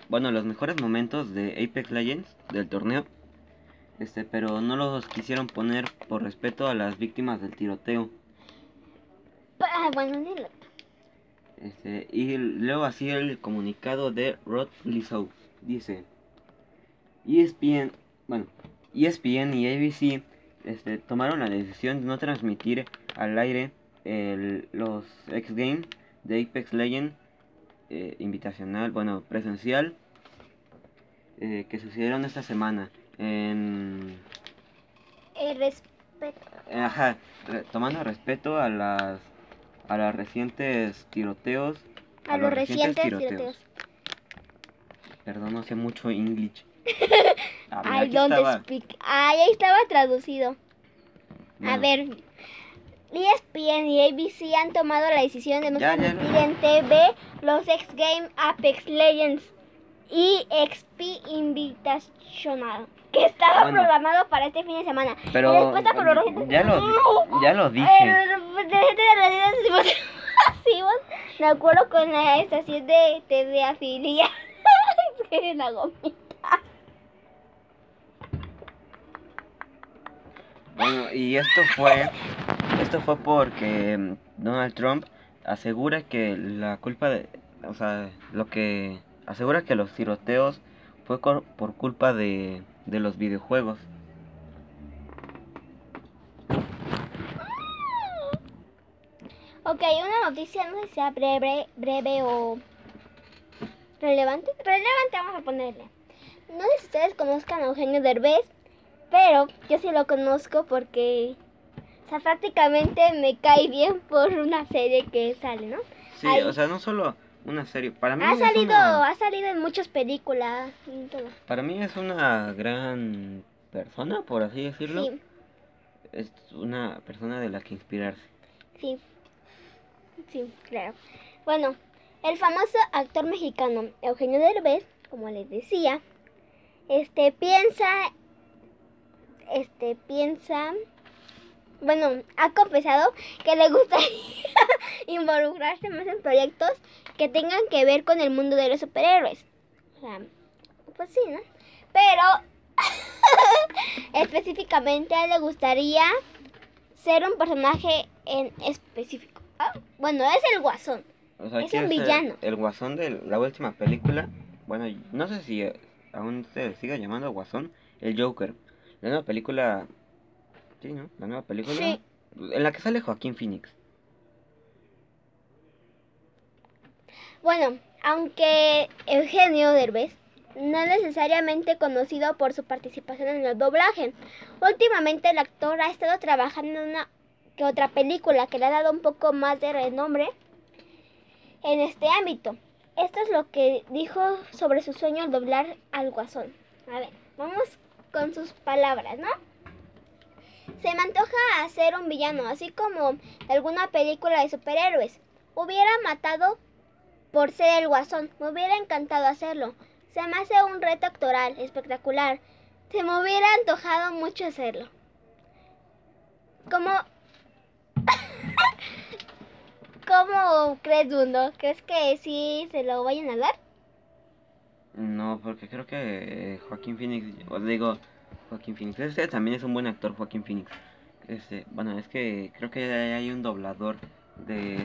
bueno, los mejores momentos de Apex Legends del torneo. Este, pero no los quisieron poner por respeto a las víctimas del tiroteo. Ah, bueno. Este, y luego así el comunicado de Rod Lizzo dice ESPN, bueno, ESPN y ABC este, tomaron la decisión de no transmitir al aire el- los X Games de Apex Legends eh, invitacional, bueno, presencial eh, que sucedieron esta semana en El respeto. Ajá, re- tomando respeto a las a las recientes tiroteos. A los recientes tiroteos. Perdón, no sé mucho English. A ver, I aquí don't estaba. speak. Ay, ahí estaba traducido. A ver. ESPN y ABC han tomado la decisión de no transmitir en TV los X Game Apex Legends y XP Invitational que estaba Bueno. programado para este fin de semana. Pero respuesta por los ya lo ya lo dije. El presidente de redes masivos, de acuerdo con la estación de TV afiliada. la gomita. Bueno, y esto fue esto fue porque Donald Trump asegura que la culpa de o sea, lo que asegura que los tiroteos fue por culpa de de los videojuegos. Ok, una noticia, no sé si sea breve, breve o relevante. Relevante vamos a ponerle. No sé si ustedes conozcan a Eugenio Derbez, pero yo sí lo conozco porque, o sea, prácticamente me cae bien por una serie que sale, ¿no? Sí, o sea, no solo una serie, para mí Ha salido, una- ha salido en muchas películas. Para mí es una gran persona, por así decirlo. Sí, Es una persona de la que inspirarse. sí, sí, claro. Bueno, el famoso actor mexicano Eugenio Derbez, como les decía, este piensa este piensa, bueno, ha confesado que le gustaría involucrarse más en proyectos que tengan que ver con el mundo de los superhéroes. O sea, pues sí, ¿no? Pero específicamente le gustaría ser un personaje en específico. Ah, Bueno, es el guasón. O sea, Es un villano. El guasón de la última película. Bueno, no sé si eh, aún se sigue llamando guasón. El Joker. La nueva película. Sí, ¿no? La nueva película. Sí. En la que sale Joaquín Phoenix. Bueno, aunque Eugenio Derbez no es necesariamente conocido por su participación en el doblaje, últimamente el actor ha estado trabajando en una que otra película que le ha dado un poco más de renombre en este ámbito. Esto es lo que dijo sobre su sueño al doblar al guasón. A ver, vamos con sus palabras, ¿no? Se me antoja hacer un villano, así como alguna película de superhéroes. Hubiera matado por ser el guasón. Me hubiera encantado hacerlo. Se me hace un reto actoral espectacular. Se me hubiera antojado mucho hacerlo. ¿Cómo... ¿Cómo crees, Dundo? ¿Crees que sí se lo vayan a dar? No, porque creo que eh, Joaquín Phoenix. Os digo, Joaquín Phoenix. Este también es un buen actor, Joaquín Phoenix. Este, bueno, es que creo que hay un doblador de.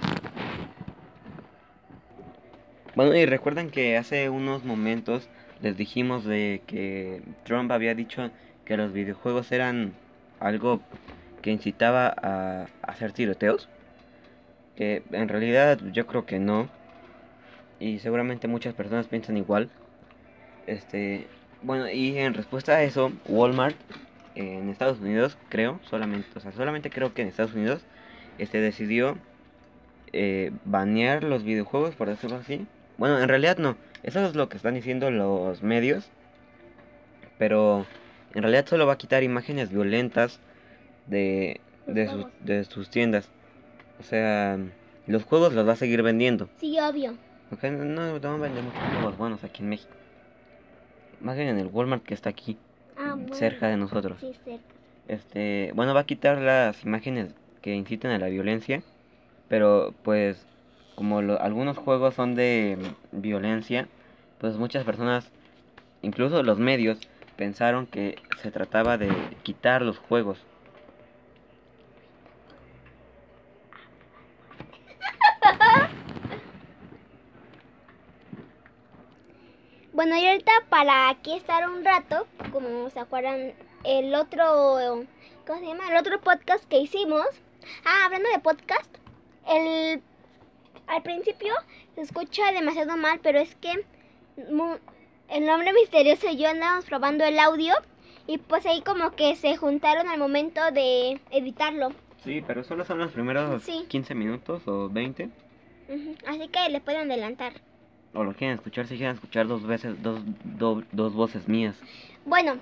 Bueno, y recuerdan que hace unos momentos les dijimos de que Trump había dicho que los videojuegos eran algo que incitaba a hacer tiroteos. Que en realidad yo creo que no. Y seguramente muchas personas piensan igual. Este, bueno, y en respuesta a eso, Walmart eh, en Estados Unidos, creo, solamente, o sea, solamente creo que en Estados Unidos, este decidió eh, banear los videojuegos, por decirlo así. Bueno, en realidad no, eso es lo que están diciendo los medios, pero en realidad solo va a quitar imágenes violentas de, de, sus, de sus tiendas. O sea, los juegos los va a seguir vendiendo. Sí, obvio. Ok, no, no, no venden muchos juegos buenos aquí en México. Más bien en el Walmart que está aquí, Ah, bueno. cerca de nosotros. Sí, cerca. Este, bueno, va a quitar las imágenes que inciten a la violencia, pero pues como lo- algunos juegos son de mm, violencia, pues muchas personas, incluso los medios, pensaron que se trataba de quitar los juegos. Bueno, y ahorita para aquí estar un rato, como se acuerdan, el otro, ¿cómo se llama? El otro podcast que hicimos. Ah, hablando de podcast, el, al principio se escucha demasiado mal, pero es que el nombre misterioso y yo andábamos probando el audio y pues ahí como que se juntaron al momento de editarlo. Sí, pero solo son los primeros Sí. 15 minutos o 20. Ujú, Así que le pueden adelantar. O lo quieren escuchar, si quieren escuchar dos veces, dos, do- dos voces mías. Bueno,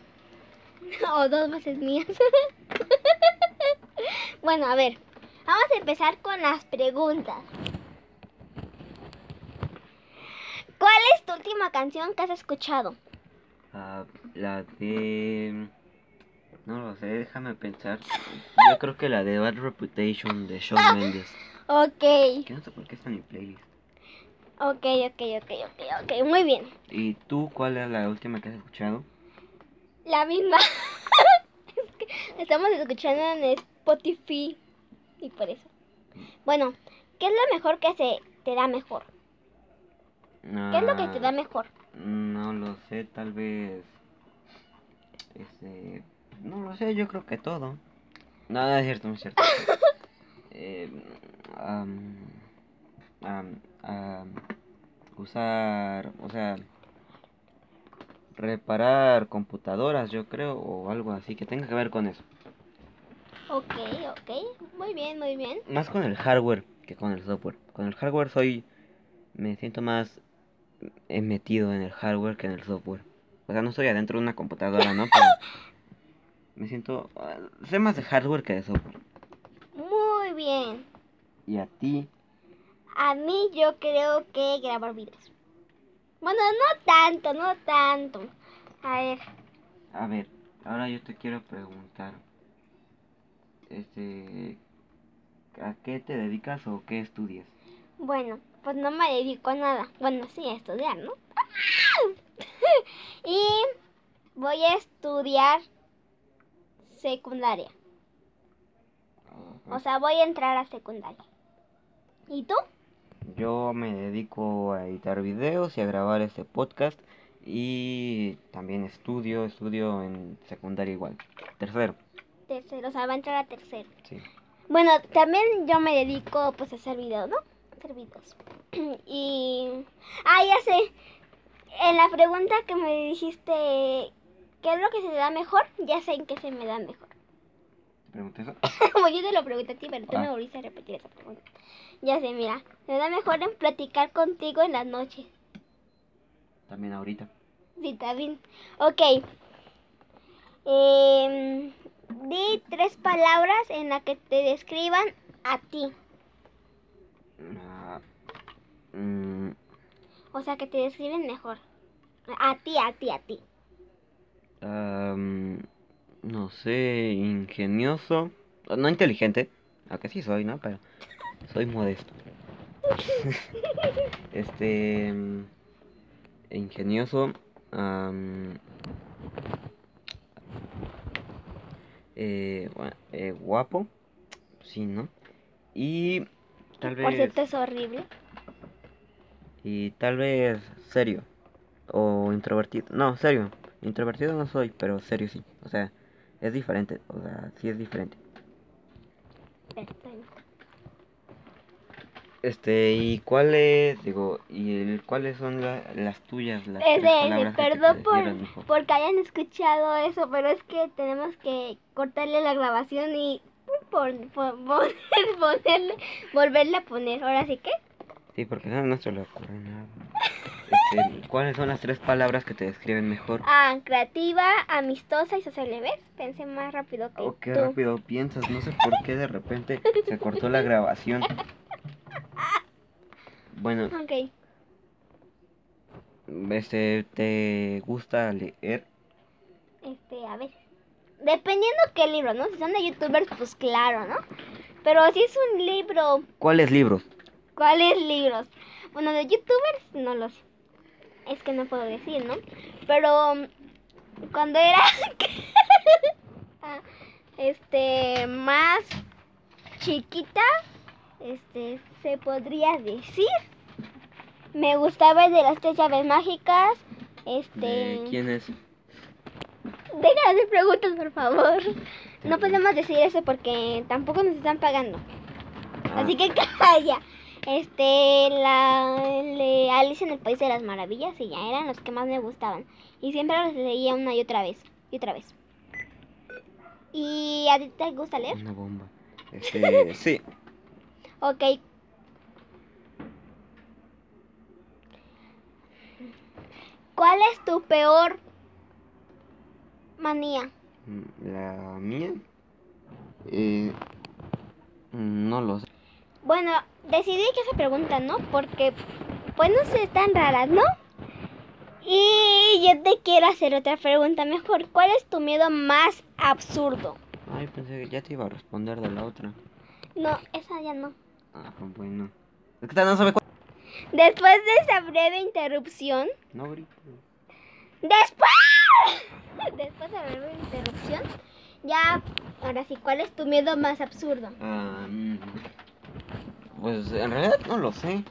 o dos voces mías. bueno, a ver, vamos a empezar con las preguntas. ¿Cuál es tu última canción que has escuchado? Ah, la de... No lo sé, déjame pensar. Yo creo que la de Bad Reputation de Shawn Mendes. Ok, Que no sé por qué está en mi playlist. Ok, ok, ok, ok, ok, muy bien. ¿Y tú cuál es la última que has escuchado? La misma. Es que estamos escuchando en Spotify y por eso. Bueno, ¿qué es lo mejor que se te da mejor? ¿Qué es lo que te da mejor? No lo sé, tal vez... Este... No lo sé, yo creo que todo. No, no es cierto, no es cierto. Eh, am, am, usar, o sea, reparar computadoras, yo creo, o algo así que tenga que ver con eso. Ok, ok, muy bien, muy bien. Más con el hardware que con el software. Con el hardware soy, me siento más metido en el hardware que en el software. O sea, no estoy adentro de una computadora, ¿no? Pero me siento, ah, sé más de hardware que de software. Muy bien. ¿Y a ti? A mí yo creo que grabar videos. Bueno, no tanto, no tanto. A ver, A ver, Ahora yo te quiero preguntar, este, ¿a qué te dedicas o qué estudias? Bueno, pues no me dedico a nada. Bueno, sí, a estudiar, ¿no? y voy a estudiar secundaria. O sea, voy a entrar a secundaria. ¿Y tú? Yo me dedico a editar videos y a grabar este podcast y también estudio, estudio en secundaria igual. Tercero. Tercero, o sea, va a entrar a tercero. Sí. Bueno, también yo me dedico pues a hacer videos, ¿no? Hacer videos. y... Ah, ya sé. En la pregunta que me dijiste, ¿qué es lo que se te da mejor? Ya sé en qué se me da mejor. ¿Te pregunté eso? Como yo te lo pregunté a ti, pero tú Ah. me volviste a repetir esa pregunta. Ya sé, mira, me da mejor en platicar contigo en las noches. También ahorita. Sí, bien. Ok. Em, di tres palabras en las que te describan a ti. Ah, mm, O sea, que te describen mejor. A ti, a ti, a ti. am, no sé, ingenioso. No inteligente, aunque sí soy, ¿no? Pero soy modesto. este. mm, Ingenioso. am, eh, eh, guapo. Sí, ¿no? Y tal Por vez. cierto, es horrible. Y tal vez serio. O introvertido. No, serio. Introvertido no soy, pero serio sí. O sea, es diferente. O sea, sí es diferente. Perfecto. Este, ¿y cuáles, digo, y el, cuáles son la- las tuyas? Las Es de, perdón por, porque hayan escuchado eso, pero es que tenemos que cortarle la grabación y por, por- poner- ponerle, volverle a poner. Ahora sí que. Sí, porque no, no se le ocurre nada. ¿Cuáles son las tres palabras que te describen mejor? Ah, creativa, amistosa y sociable. ¿Ves? Pensé más rápido que Oh, qué tú. rápido piensas, no sé por qué de repente se cortó la grabación. Bueno, Ok. este, ¿te gusta leer? Este, a ver. Dependiendo qué libro, ¿no? Si son de youtubers, pues claro, ¿no? Pero si es un libro, ¿Cuáles libros? ¿cuáles libros? Bueno, de youtubers no los es que no puedo decir, ¿no? Pero um, cuando era este más chiquita, este se podría decir me gustaba el de las tres llaves mágicas, este ¿De quién es? Deja de hacer preguntas, por favor. No podemos decir eso porque tampoco nos están pagando. Ah, Así que calla. Este, la Alice en el País de las Maravillas y ya eran los que más me gustaban. Y siempre los leía una y otra vez. Y otra vez. ¿Y a ti te gusta leer? Una bomba. Este, sí. Ok. ¿Cuál es tu peor manía? Mm, La mía. Eh, no lo sé. Bueno, decidí que esa pregunta, ¿no? Porque, pues no sé, están raras, ¿no? Y yo te quiero hacer otra pregunta mejor. ¿Cuál es tu miedo más absurdo? Ay, pensé que ya te iba a responder de la otra. No, esa ya no. Ah, bueno. Es que no sabe cuál. Después de esa breve interrupción, No grites. después, después de la breve interrupción, ya, ahora sí, ¿cuál es tu miedo más absurdo? Ah, mm, pues en realidad no lo sé.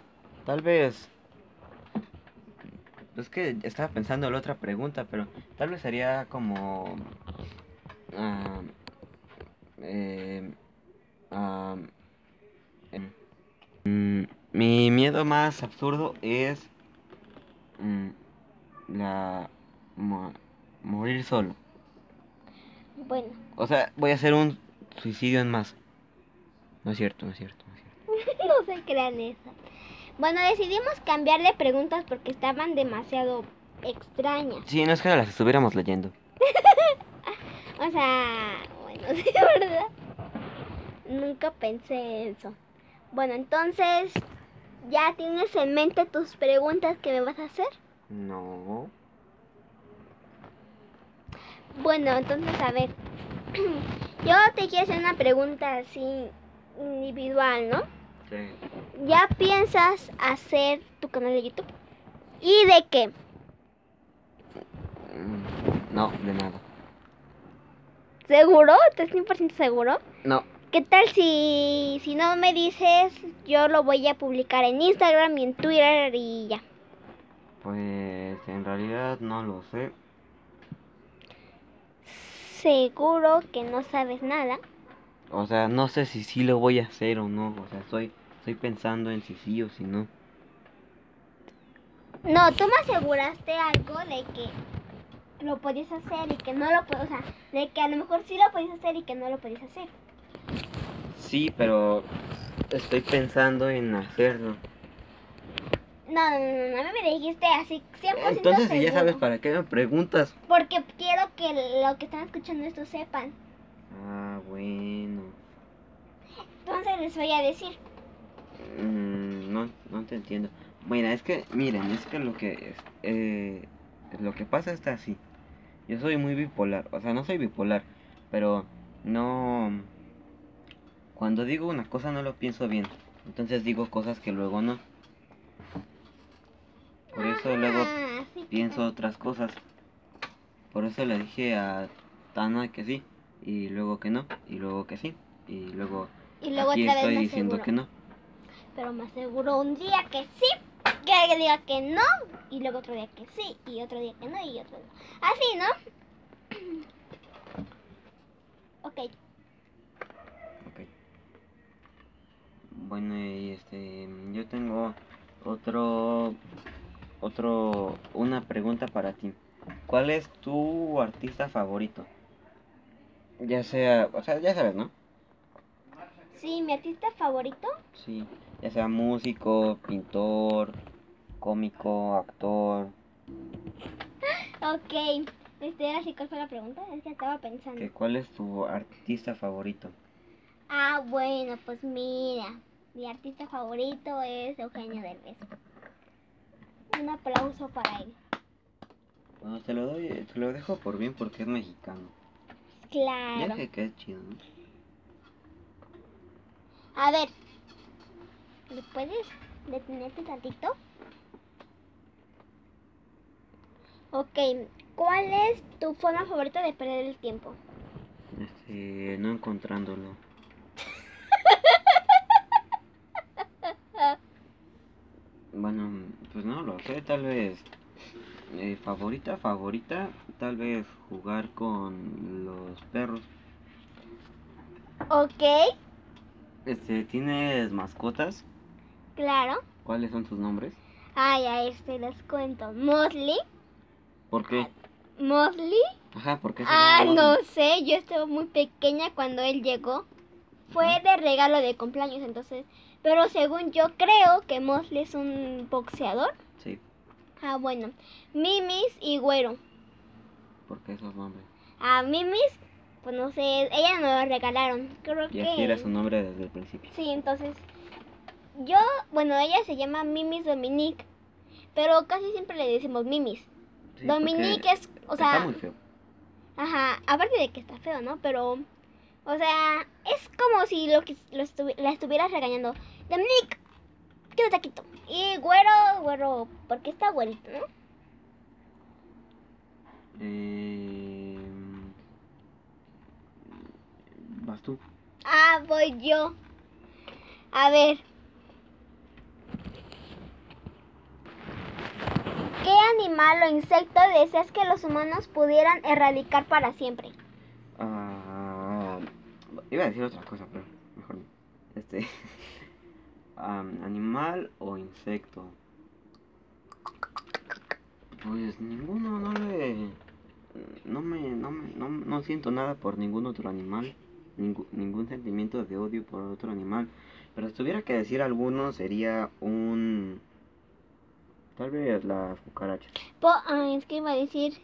Tal vez. Es que estaba pensando en la otra pregunta, pero tal vez sería como. ah, eh, ah, em, mm, mi miedo más absurdo es. mm, la. mo- morir solo. Bueno, O sea, voy a hacer un suicidio en masa. No es cierto, no es cierto, no se crean eso. Bueno, decidimos cambiarle preguntas porque estaban demasiado extrañas. Sí, no es que las estuviéramos leyendo. O sea, bueno, sí, ¿verdad? Nunca pensé eso. Bueno, entonces, ¿ya tienes en mente tus preguntas que me vas a hacer? No. Bueno, entonces a ver. Yo te quiero hacer una pregunta así individual, ¿no? Sí. ¿Ya piensas hacer tu canal de YouTube? ¿Y de qué? Mm, No, de nada. ¿Seguro? ¿Estás 100% seguro? No. ¿Qué tal si, si no me dices, yo lo voy a publicar en Instagram y en Twitter y ya? Pues en realidad no lo sé. Seguro que no sabes nada. O sea, no sé si sí lo voy a hacer o no. O sea, estoy, estoy pensando en si sí o si no. No, tú me aseguraste algo de que lo podías hacer y que no lo podías, o sea, de que a lo mejor sí lo podías hacer y que no lo podías hacer. Sí, pero estoy pensando en hacerlo. No, no, no, no, me dijiste así 100% Entonces, si ya sabes para qué me preguntas. Porque quiero que lo que están escuchando esto sepan. Ah, bueno. Entonces les voy a decir. Mm, no, no te entiendo. Bueno, es que, miren, es que lo que es, eh, lo que pasa está así. Yo soy muy bipolar, o sea, no soy bipolar, pero no. Cuando digo una cosa no lo pienso bien, entonces digo cosas que luego no. Por eso luego Ah, sí, pienso otras cosas. Por eso le dije a Tana que sí, y luego que no, y luego que sí, y luego Y luego aquí otra vez estoy diciendo que no. Pero me aseguro un día que sí, que diga que no, y luego otro día que sí, y otro día que no, y otro día. Así, ¿no? ok. Ok. Bueno, y este, yo tengo otro, otro, una pregunta para ti. ¿Cuál es tu artista favorito? Ya sea, o sea, ya sabes, ¿no? Sí, mi artista favorito. Sí, ya sea músico, pintor, cómico, actor, Ok. Este, ahora sí, ¿cuál fue la pregunta? Es que estaba pensando. que ¿cuál es tu artista favorito? Ah, bueno, pues mira. Mi artista favorito es Eugenio Derbez. Un aplauso para él. Bueno, te lo doy, te lo dejo por bien porque es mexicano. Claro. que es chido, ¿no? A ver, ¿me puedes detenerte tantito? Ok, ¿cuál es tu forma favorita de perder el tiempo? Este, no encontrándolo. Bueno, pues no lo sé, tal vez eh, favorita, favorita, tal vez jugar con los perros. Ok, Este, ¿tienes mascotas? claro. ¿Cuáles son sus nombres? Ay, a este les cuento. Mosley. ¿Por qué? Mosley. Ajá, ¿por qué se Ah, no sé, yo estaba muy pequeña cuando él llegó. Fue de regalo de cumpleaños, entonces. Pero según yo creo que Mosley es un boxeador. Sí, Ah, bueno. Mimis y Güero. ¿Por qué esos nombres? A Mimis, pues no sé, ella me lo regalaron. Creo Y que. así era su nombre desde el principio. Sí, entonces. Yo, bueno, ella se llama Mimis Dominique. Pero casi siempre le decimos Mimis. Sí, Dominique porque es, o sea. está muy feo. Ajá, aparte de que está feo, ¿no? Pero, o sea, es como si lo lo la estuvieras regañando. Dominique, quédate quieto. Y güero, güero, porque está güerito, ¿no? Eh, ¿Vas tú? Ah, voy yo. A ver. ¿Qué animal o insecto deseas que los humanos pudieran erradicar para siempre? Ah, iba a decir otra cosa, pero mejor no. Este. ¿Animal o insecto? Pues ninguno, no le. No me, no me, no, no siento nada por ningún otro animal. Ningú- ningún sentimiento de odio por otro animal. Pero si tuviera que decir alguno, sería un. Tal vez las cucarachas. Po es que iba a decir,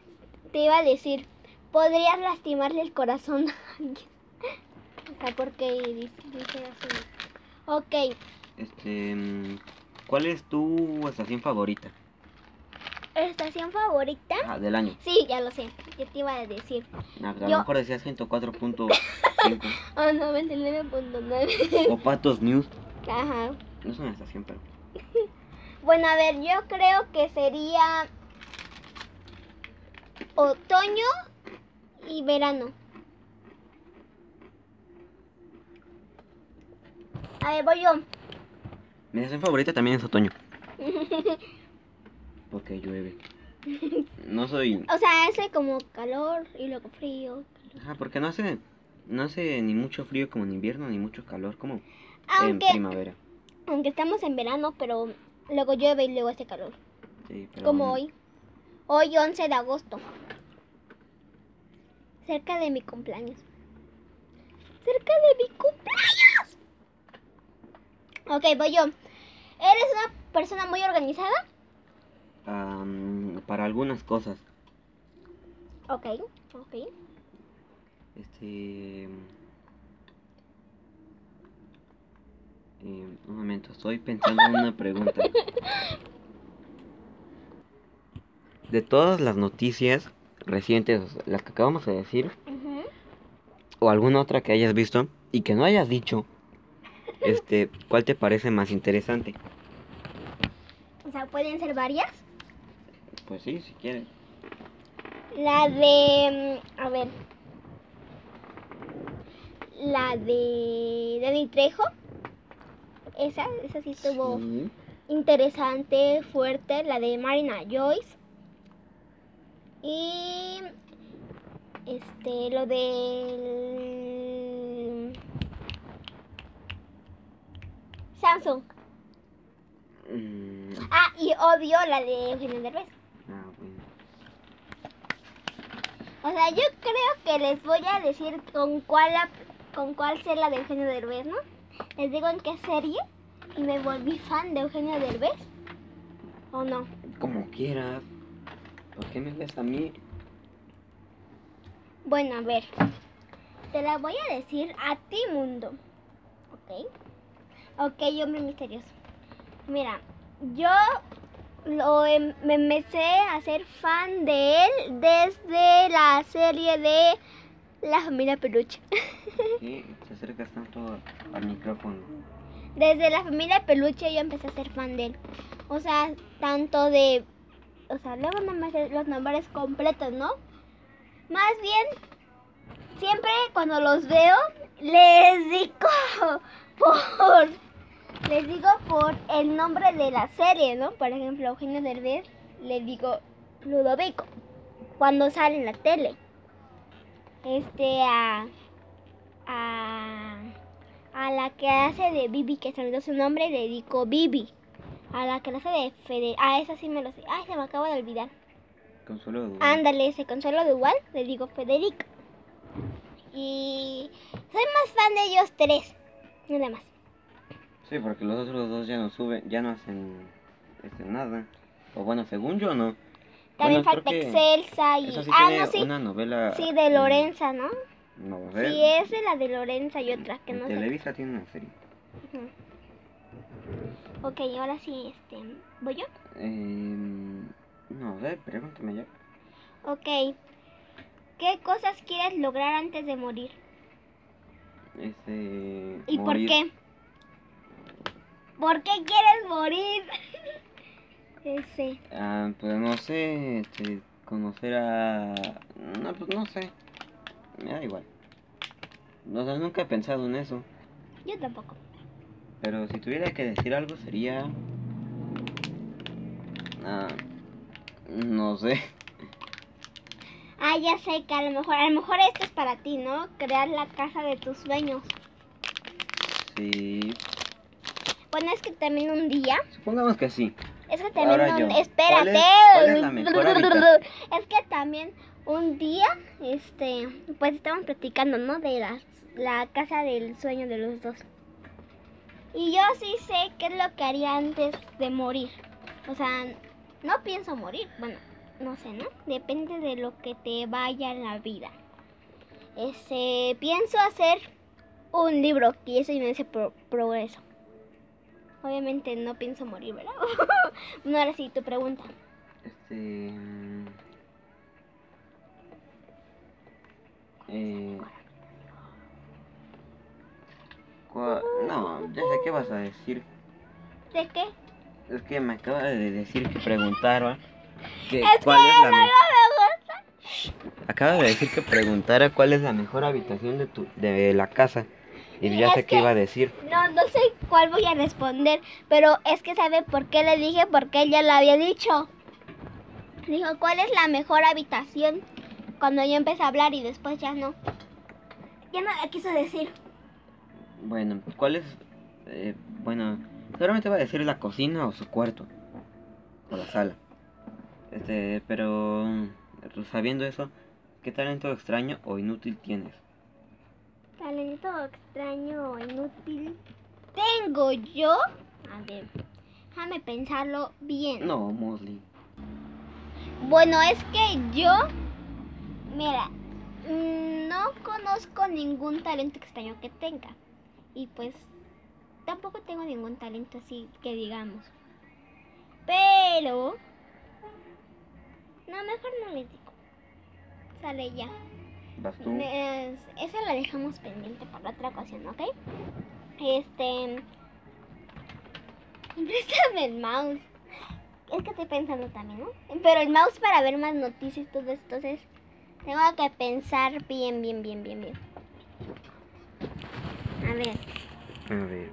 te iba a decir, podrías lastimarle el corazón a alguien. O sea, porque dice, dice así. Ok, Este. ¿Cuál es tu estación favorita? Estación favorita. Ah, del año. Sí, ya lo sé. ¿Qué te iba a decir? Ah, pues a Yo- lo mejor decía 104.5. Oh, 99.9. o Patos News. Ajá. No es una estación, pero. Bueno, a ver, yo creo que sería otoño y verano. A ver, voy yo. Mi estación favorita también es otoño. Porque llueve. No soy. O sea, hace como calor y luego frío. Ajá, porque no hace. No hace ni mucho frío como en invierno, ni mucho calor como Aunque, en primavera. aunque estamos en verano, pero luego llueve y luego hace calor. Sí, pero Como hoy. Hoy 11 de agosto. Cerca de mi cumpleaños. Cerca de mi cumpleaños. Ok, voy yo. ¿Eres una persona muy organizada? Am, para algunas cosas. Ok, ok. Este. eh, un momento, estoy pensando en una pregunta. De todas las noticias recientes, las que acabamos de decir, o alguna otra que hayas visto y que no hayas dicho, este, ¿cuál te parece más interesante? O sea, pueden ser varias. Pues sí, si quieres. La de... A ver. La de Dani Trejo. Esa, esa sí estuvo Sí. interesante, fuerte. La de Marina Joyce. Y... Este, lo del... Samsung. Mm, Ah, y odio la de Eugenio Derbez. ah, bueno. O sea, yo creo que les voy a decir con cuál la- con cuál ser la de Eugenio Derbez, ¿no? Les digo en qué serie y me volví fan de Eugenio Derbez. ¿O no? Como quieras. ¿Por qué me ves a mí? Bueno, a ver. Te la voy a decir a ti, mundo. ¿Ok? Ok, hombre misterioso. Mira, yo lo em- me empecé a ser fan de él desde la serie de La familia Peluche. ¿Qué? Te acercas tanto al micrófono. Desde la familia Peluche yo empecé a ser fan de él. O sea, tanto de... O sea, luego no me sé los nombres completos, ¿no? Más bien, siempre cuando los veo, les digo por... Les digo por el nombre de la serie, ¿no? Por ejemplo, Eugenio Derbez, le digo Ludovico. Cuando sale en la tele. Este, a... A... A la que hace de Bibi, que se me su nombre, le digo Bibi. A la que hace de Fede... Ah, esa sí me lo sé. Ay, se me acaba de olvidar. Consuelo de Ándale, ese consuelo de igual, le digo Federico. Y soy más fan de ellos tres. Nada más. Sí, porque los otros dos ya no suben, ya no hacen este, nada. O bueno, según yo no. También Bueno, falta Excelsa y... Sí ah, no, sí. una novela. Sí, de mm, Lorenza, ¿no? No, a ver. Sí, es de la de Lorenza y otra que no sé. Televisa tiene una serie. Ujú. Ok, ahora sí, este... ¿Voy yo? Em, no, ver, pregúntame ya. Ok. ¿Qué cosas quieres lograr antes de morir? Este. ¿Y por qué? ¿Por qué quieres morir? Ese. Ah, pues no sé, este, conocer a... No, pues no sé. Me da igual. O sea, nunca he pensado en eso. Yo tampoco. Pero si tuviera que decir algo sería... Ah, no sé. Ah, ya sé que a lo mejor, a lo mejor esto es para ti, ¿no? Crear la casa de tus sueños. Sí. Bueno, es que también un día, Supongamos que sí. es que también Ahora un, yo. espérate. ¿Cuál es- cuál que también un día, este, pues estábamos platicando, ¿no? De la casa del sueño de los dos. Y yo sí sé qué es lo que haría antes de morir. O sea, no pienso morir. Bueno, no sé, ¿no? Depende de lo que te vaya en la vida. Este, pienso hacer un libro y eso me hace pro- progreso. Obviamente no pienso morir, ¿verdad? bueno, ahora sí, tu pregunta. Este. Eh, no, ya sé qué vas a decir. ¿De qué? Es que me acaba de decir que preguntara que Es cuál es la no me- me gusta. Acaba de decir que preguntara cuál es la mejor habitación de tu de la casa. Y ya sé qué iba a decir. No, no sé cuál voy a responder, pero es que sabe por qué le dije, porque él ya lo había dicho. Dijo, ¿cuál es la mejor habitación? Cuando yo empecé a hablar y después ya no. Ya no la quiso decir. Bueno, ¿cuál es? eh, bueno, seguramente va a decir la cocina o su cuarto. O la sala. Este, pero sabiendo eso, ¿qué talento extraño o inútil tienes? Talento extraño o inútil. ¿Tengo yo? A ver, déjame pensarlo bien. No, Mosley. Bueno, es que yo, mira, no conozco ningún talento extraño que tenga. Y pues tampoco tengo ningún talento así que digamos. Pero... No, mejor no les digo. Sale ya. ¿Vas tú? Es- esa la dejamos pendiente para otra ocasión, ¿ok? Este... Préstame el mouse. Es que estoy pensando también, ¿no? Pero el mouse para ver más noticias y todo esto, entonces tengo que pensar bien, bien, bien, bien, bien. A ver. A ver.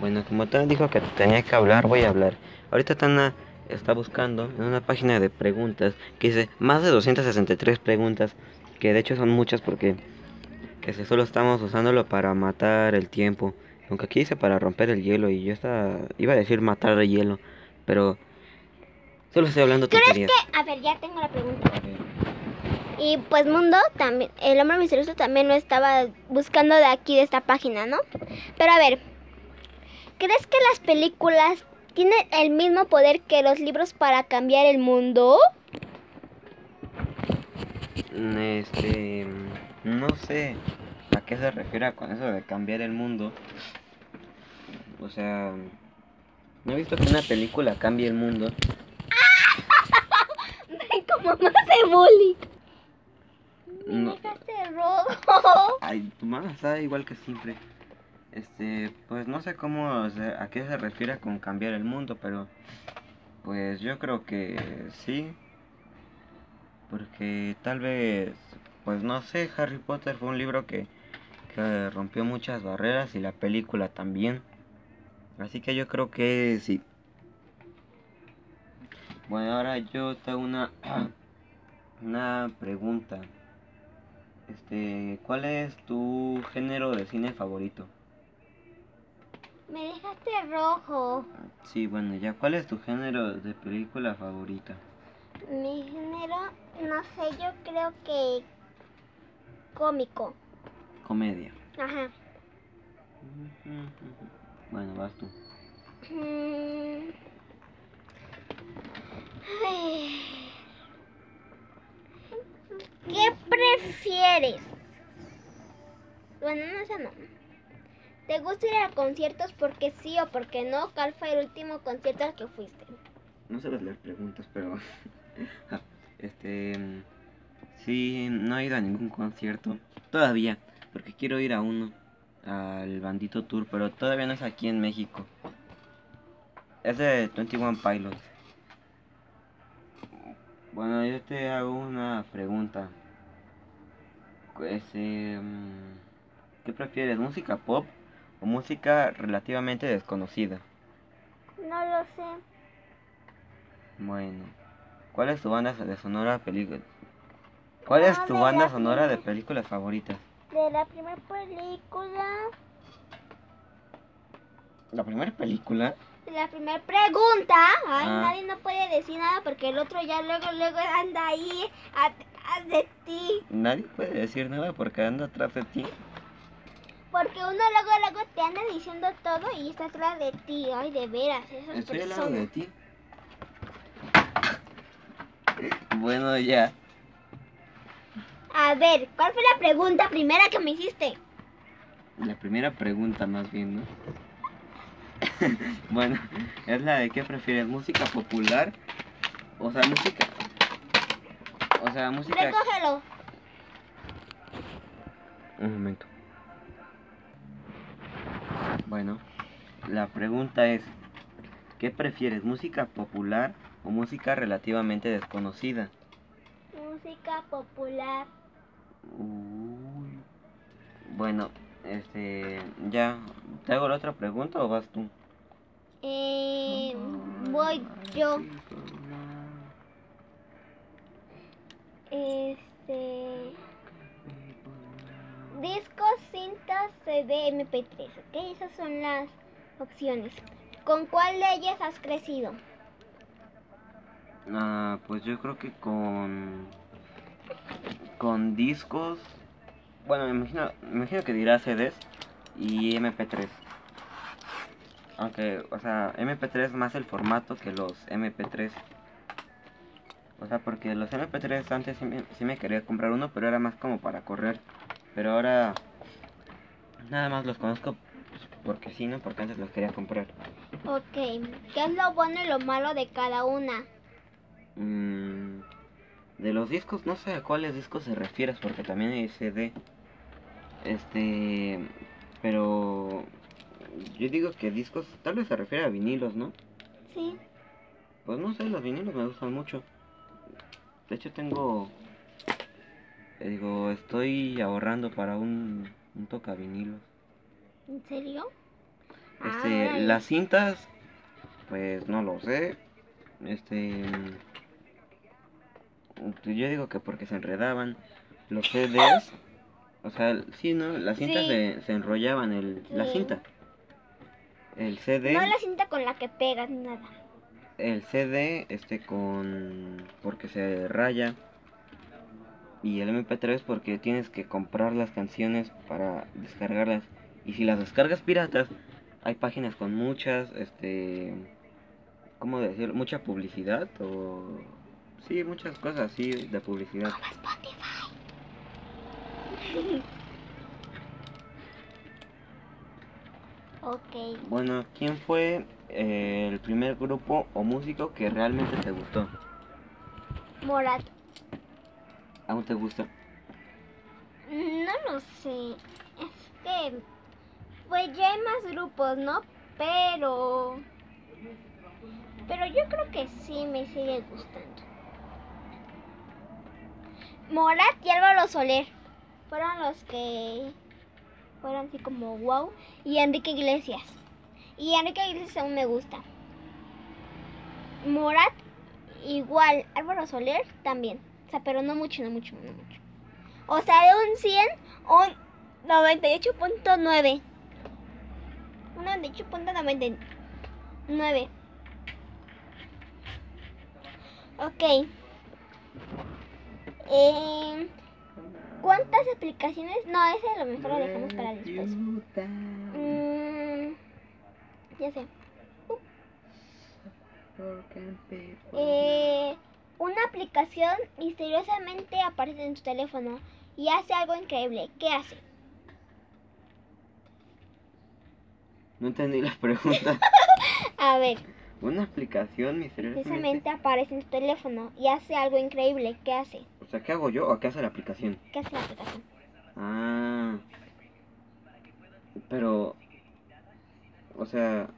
Bueno, como Tana dijo que tenía que hablar, voy a hablar. Ahorita Tana está buscando en una página de preguntas que dice más de 263 preguntas, que de hecho son muchas porque que si solo estamos usándolo para matar el tiempo. Aunque aquí dice para romper el hielo y yo estaba, iba a decir matar el hielo, pero solo estoy hablando ¿Crees tonterías. que? A ver, ya tengo la pregunta. Y pues Mundo también, el hombre misterioso también lo estaba buscando de aquí, de esta página, ¿no? Pero a ver, ¿crees que las películas tienen el mismo poder que los libros para cambiar el mundo? Mm, Este, mm, no sé a qué se refiere con eso de cambiar el mundo. O sea, no he visto que una película cambie el mundo. Ven como más de bully. Me No. rojo. Ay, tu mamá está igual que siempre. Este, pues no sé cómo, o sea, a qué se refiere con cambiar el mundo, pero pues yo creo que sí. Porque tal vez, pues no sé, Harry Potter fue un libro que, que rompió muchas barreras y la película también. Así que yo creo que sí. Bueno, ahora yo te hago una, una pregunta. Este, ¿cuál es tu género de cine favorito? Me dejaste rojo. Sí, bueno, ya, ¿cuál es tu género de película favorita? Mi género, no sé, yo creo que cómico. Comedia. Ajá. Bueno, vas tú. Mm. ¿Qué prefieres? Bueno, no, eso no. ¿Te gusta ir a conciertos porque sí o porque no? ¿Cuál fue el último concierto al que fuiste? No sabes leer preguntas, pero... este... Sí, no he ido a ningún concierto. Todavía, porque quiero ir a uno. Al Bandito Tour, pero todavía no es aquí en México. Es de 21 Pilots. Bueno, yo te hago una pregunta. Pues, eh, mm, ¿qué prefieres, música pop o música relativamente desconocida? No lo sé. Bueno, ¿cuál es tu banda de sonora película? ¿Cuál es tu de banda sonora de películas favoritas? De la primera película. ¿La primera película? La primera pregunta. Ay, Ah. nadie no puede decir nada porque el otro ya luego, luego anda ahí atrás de ti. Nadie puede decir nada porque anda atrás de ti. Porque uno luego, luego te anda diciendo todo y está atrás de ti. Ay, de veras, esas Estoy al lado personas. de ti. Bueno, ya. A ver, ¿cuál fue la pregunta primera que me hiciste? La primera pregunta más bien, ¿no? bueno, es la de qué prefieres, música popular O sea, música. O sea, música. Recógelo. Un momento. Bueno, la pregunta es, ¿qué prefieres, música popular o música relativamente desconocida? Música popular. Uy. Bueno, este, ya, ¿te hago la otra pregunta o vas tú? Eh, voy yo. Este. Discos, cintas, CD, MP3. Ok, esas son las opciones. ¿Con cuál de ellas has crecido? Ah, pues yo creo que con con discos, bueno, me imagino, me imagino que dirá CDs y MP3. Aunque, o sea, MP3 es más el formato que los MP3. O sea, porque los MP3 antes sí me, sí me quería comprar uno, pero era más como para correr. Pero ahora nada más los conozco porque sí, ¿no? Porque antes los quería comprar. Ok, ¿qué es lo bueno y lo malo de cada una? Mm, de los discos, no sé a cuáles discos se refieres, porque también hay CD. Este, pero yo digo que discos, tal vez se refiere a vinilos, ¿no? Sí. Pues no sé, los vinilos me gustan mucho. De hecho tengo, digo, estoy ahorrando para un, un toca vinilos. ¿En serio? Este, Ay. las cintas, pues no lo sé. Este, yo digo que porque se enredaban. Los CDs, o sea, sí, ¿no? Las cintas Sí. se, se enrollaban, el, la cinta. El CD, No la cinta con la que pegas nada. el CD, este con, porque se raya. Y el MP3 porque tienes que comprar las canciones para descargarlas. Y si las descargas piratas, hay páginas con muchas, este, ¿cómo decirlo? Mucha publicidad o... Sí, muchas cosas así de publicidad. Como Spotify. ok. Bueno, ¿quién fue eh, el primer grupo o músico que realmente te gustó? Morat. ¿Aún te gusta? No lo sé. Es que. Pues ya hay más grupos, ¿no? Pero. Pero yo creo que sí me sigue gustando. Morat y Álvaro Soler fueron los que fueron así como wow. Y Enrique Iglesias. Y Enrique Iglesias aún me gusta. Morat igual. Álvaro Soler también. O sea, pero no mucho, no mucho, no mucho. O sea, de un 100, un 98.9. Un 98.99. Ok. Eh, ¿Cuántas aplicaciones? No, ese a lo mejor lo dejamos para después. Mm, ya sé. Eh, una aplicación misteriosamente aparece en tu teléfono y hace algo increíble. ¿Qué hace? No entendí la pregunta. A ver, Una aplicación misteriosamente aparece en tu teléfono y hace algo increíble. ¿Qué hace? O sea, ¿qué hago yo o qué hace la aplicación? ¿Qué hace la aplicación? Ah. Pero... O sea...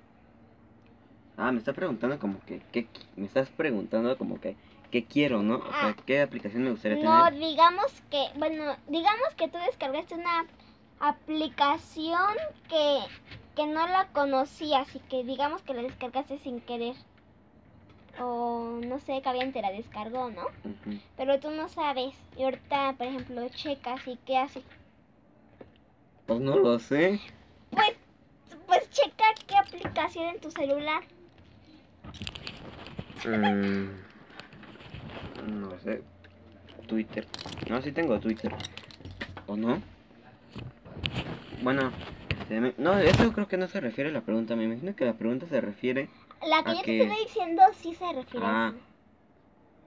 Ah, me está preguntando como que... ¿qué, qui- me estás preguntando como que... ¿Qué quiero, no? O sea, Ah. ¿qué aplicación me gustaría No, tener? digamos que, bueno, digamos que tú descargaste una aplicación que, que no la conocías y que digamos que la descargaste sin querer. O no sé, que alguien te la descargó, ¿no? Pero tú no sabes. Y ahorita, por ejemplo, checas y ¿qué hace? Pues no lo sé. Pues, pues checa qué aplicación en tu celular. Mm, no sé. Twitter. No, sí tengo Twitter. ¿O no? Bueno, me- no, eso creo que no se refiere a la pregunta. Me imagino que la pregunta se refiere. La que ¿A yo te estoy diciendo sí se refiere Ah. a eso.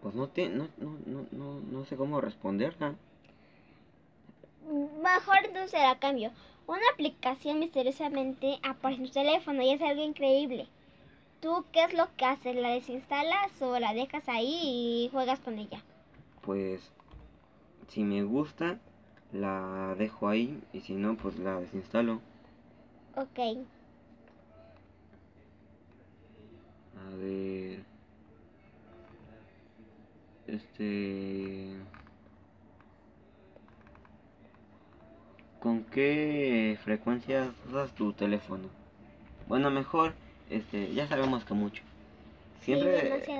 Pues no, te, no, no, no, no, no sé cómo responderla. Mejor entonces la cambio. Una aplicación misteriosamente aparece en tu teléfono y es algo increíble. ¿tú qué es lo que haces? ¿La desinstalas o la dejas ahí y juegas con ella? Pues si me gusta, la dejo ahí y si no, pues la desinstalo. Ok. A ver. Este. ¿Con qué frecuencia usas tu teléfono? Bueno, mejor, este, ya sabemos que mucho. Siempre. Sí,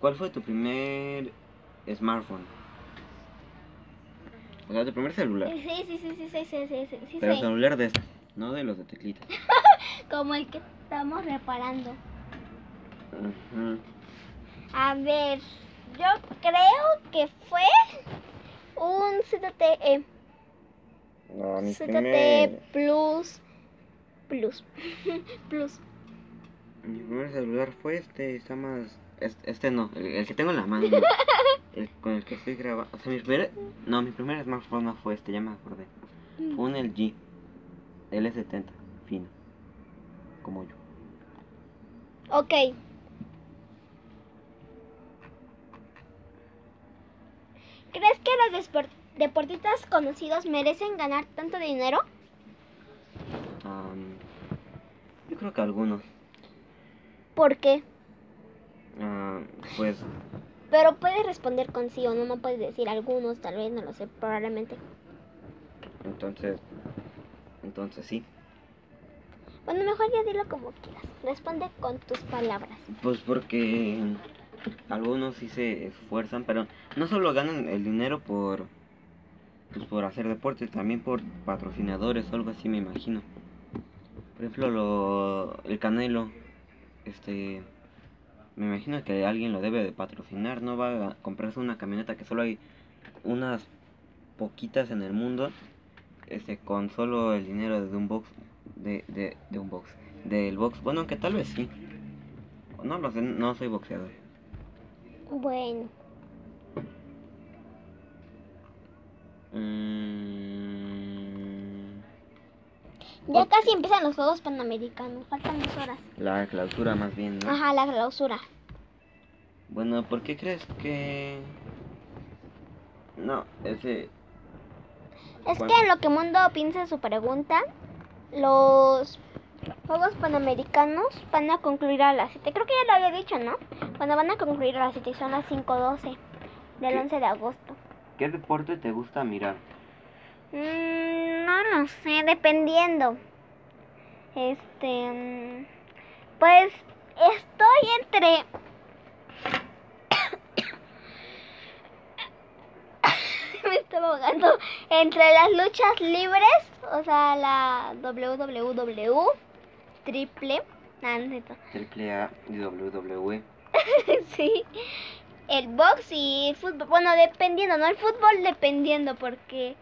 ¿Cuál fue tu primer smartphone? O sea, tu primer celular. Sí, sí, sí, sí, sí, sí, Pero sí. celular de este, no de los de teclita. Como el que estamos reparando. A ver, yo creo que fue un ZTE. No, mi ZTE primer, Plus. Plus. Plus. mi primer celular fue este, está más... Este, este no, el, el que tengo en la mano. no. El con el que estoy grabando. O sea, mi primer... No, mi primer smartphone no fue este, ya me acordé. Fue un LG L70, fino. Como yo. Ok. ¿Crees que los deportistas conocidos merecen ganar tanto dinero? Yo creo que algunos. ¿Por qué? pues Pero puedes responder con sí o no, no puedes decir algunos, tal vez, no lo sé, probablemente. entonces... Entonces sí. Bueno, mejor ya dilo como quieras. Responde con tus palabras. Pues porque algunos sí se esfuerzan, pero no solo ganan el dinero por pues por hacer deporte, también por patrocinadores o algo así me imagino. Por ejemplo, lo, el Canelo, este, me imagino que alguien lo debe de patrocinar, no va a comprarse una camioneta que solo hay unas poquitas en el mundo, este, con solo el dinero de un box, de, de, de un box, del box, bueno, que tal vez sí. No lo sé, no soy boxeador. Bueno, Mm, ya casi empiezan los Juegos Panamericanos. Faltan dos horas. la clausura más bien, ¿no? Ajá, la clausura. Bueno, ¿por qué crees que...? No, ese... Es ¿Cuál? que en lo que Mundo piensa su pregunta, los Juegos Panamericanos van a concluir a las 7. Creo que ya lo había dicho, ¿no? Bueno, van a concluir a las 7 y son las 5.12 del ¿Qué? 11 de agosto. ¿Qué deporte te gusta mirar? Mm, no lo sé, dependiendo. Este. mm, Pues estoy entre. Me estaba ahogando. Entre las luchas libres, o sea, la WWW, triple. Ah, no. Triple A y WWE. sí. El box y el fútbol. Bueno, dependiendo, ¿no? El fútbol dependiendo, porque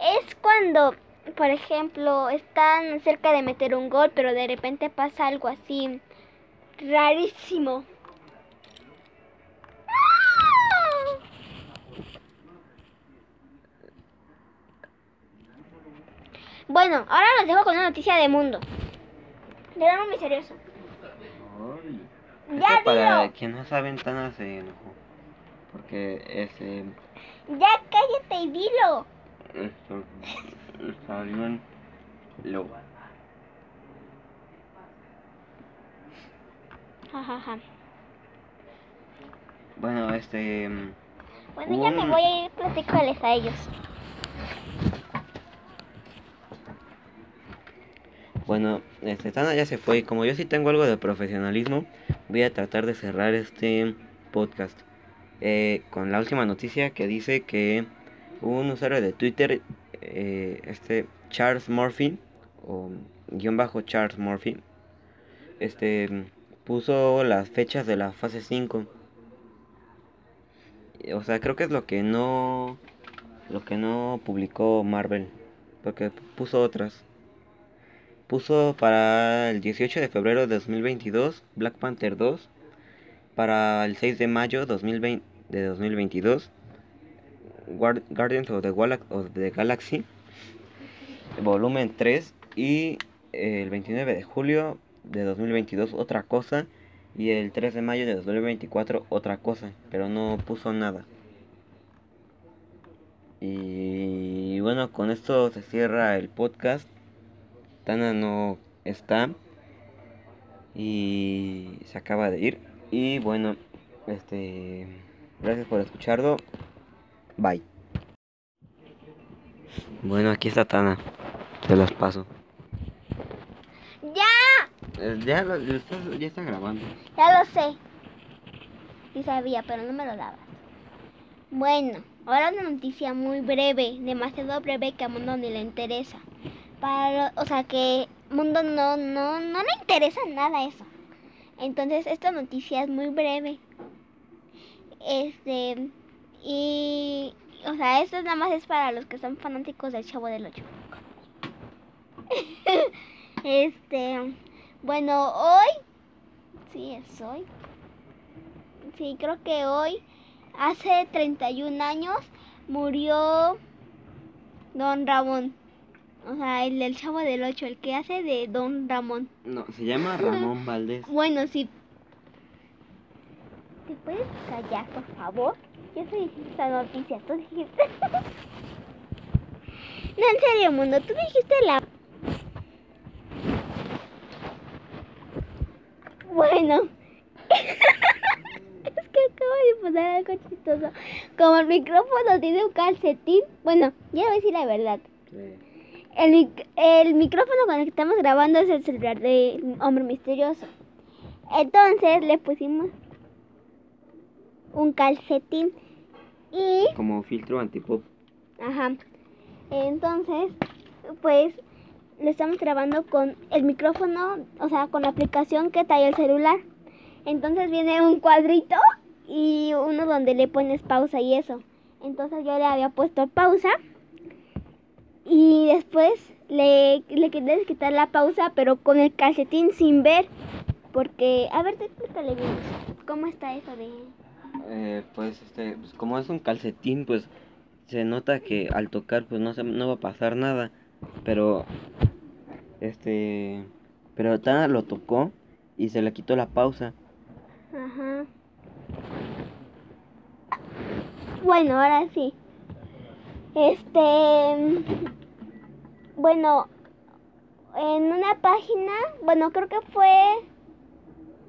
es cuando, por ejemplo, están cerca de meter un gol, pero de repente pasa algo así rarísimo. Bueno, ahora los dejo con una noticia de mundo. De algo misterioso. Es Ya para quien no sabe, Tana se enojó. Porque ese... Ya cállate y dilo. Esto... Salió en... Lo... Jajaja. Bueno, este... Bueno, ya me voy a ir platicándoles a ellos. Bueno, este, Tana ya se fue como yo sí tengo algo de profesionalismo, voy a tratar de cerrar este podcast eh, con la última noticia que dice que un usuario de Twitter, eh, este Charles Murphy, o guion bajo Charles Murphy, este, puso las fechas de la fase 5. O sea, creo que es lo que no, lo que no publicó Marvel, porque puso otras. Puso para el 18 de febrero de 2022 Black Panther 2. Para el 6 de mayo 2020, de 2022 Guard- Guardians of the, of the Galaxy volumen 3. Y el 29 de julio de 2022 otra cosa y el 3 de mayo de 2024 otra cosa, pero no puso nada. Y bueno, con esto se cierra el podcast. Tana no está y se acaba de ir. Y bueno, este gracias por escucharlo. Bye. Bueno, aquí está Tana. Te las paso. ¡Ya! Eh, Ya, lo, está, ya está grabando. Ya lo sé. Sí sabía, pero no me lo dabas. Bueno, ahora una noticia muy breve, demasiado breve que a Mundo ni le interesa. Para, o sea que Mundo no, no, no le interesa nada eso. Entonces esta noticia es muy breve. Este y o sea, esto nada más es para los que son fanáticos del Chavo del Ocho. este, bueno, hoy sí es hoy. Sí, creo que hoy hace 31 años murió Don Ramón. O sea, el del Chavo del Ocho, el que hace de Don Ramón. No, se llama Ramón Valdés. Bueno, sí. ¿Te puedes callar, por favor? Yo soy esa noticia, tú dijiste. no, en serio, mundo, tú dijiste la. Bueno. es que acabo de poner algo chistoso. Como el micrófono tiene un calcetín. Bueno, ya voy a decir la verdad. El, mic- el micrófono con el que estamos grabando es el celular de Hombre Misterioso. Entonces le pusimos un calcetín y, Como filtro antipop. ajá, entonces, pues lo estamos grabando con el micrófono, o sea, con la aplicación que trae el celular. Entonces viene un cuadrito y uno donde le pones pausa y eso. Entonces yo le había puesto pausa y después le, le quería quitar la pausa, pero con el calcetín sin ver. Porque, a ver, te explícale bien. ¿Cómo está eso de...? Eh, pues este, pues, como es un calcetín, pues se nota que al tocar pues no se, no va a pasar nada, pero este, pero Tana lo tocó y se le quitó la pausa. Ajá. Bueno, ahora sí. Este. Bueno, en una página, bueno, creo que fue.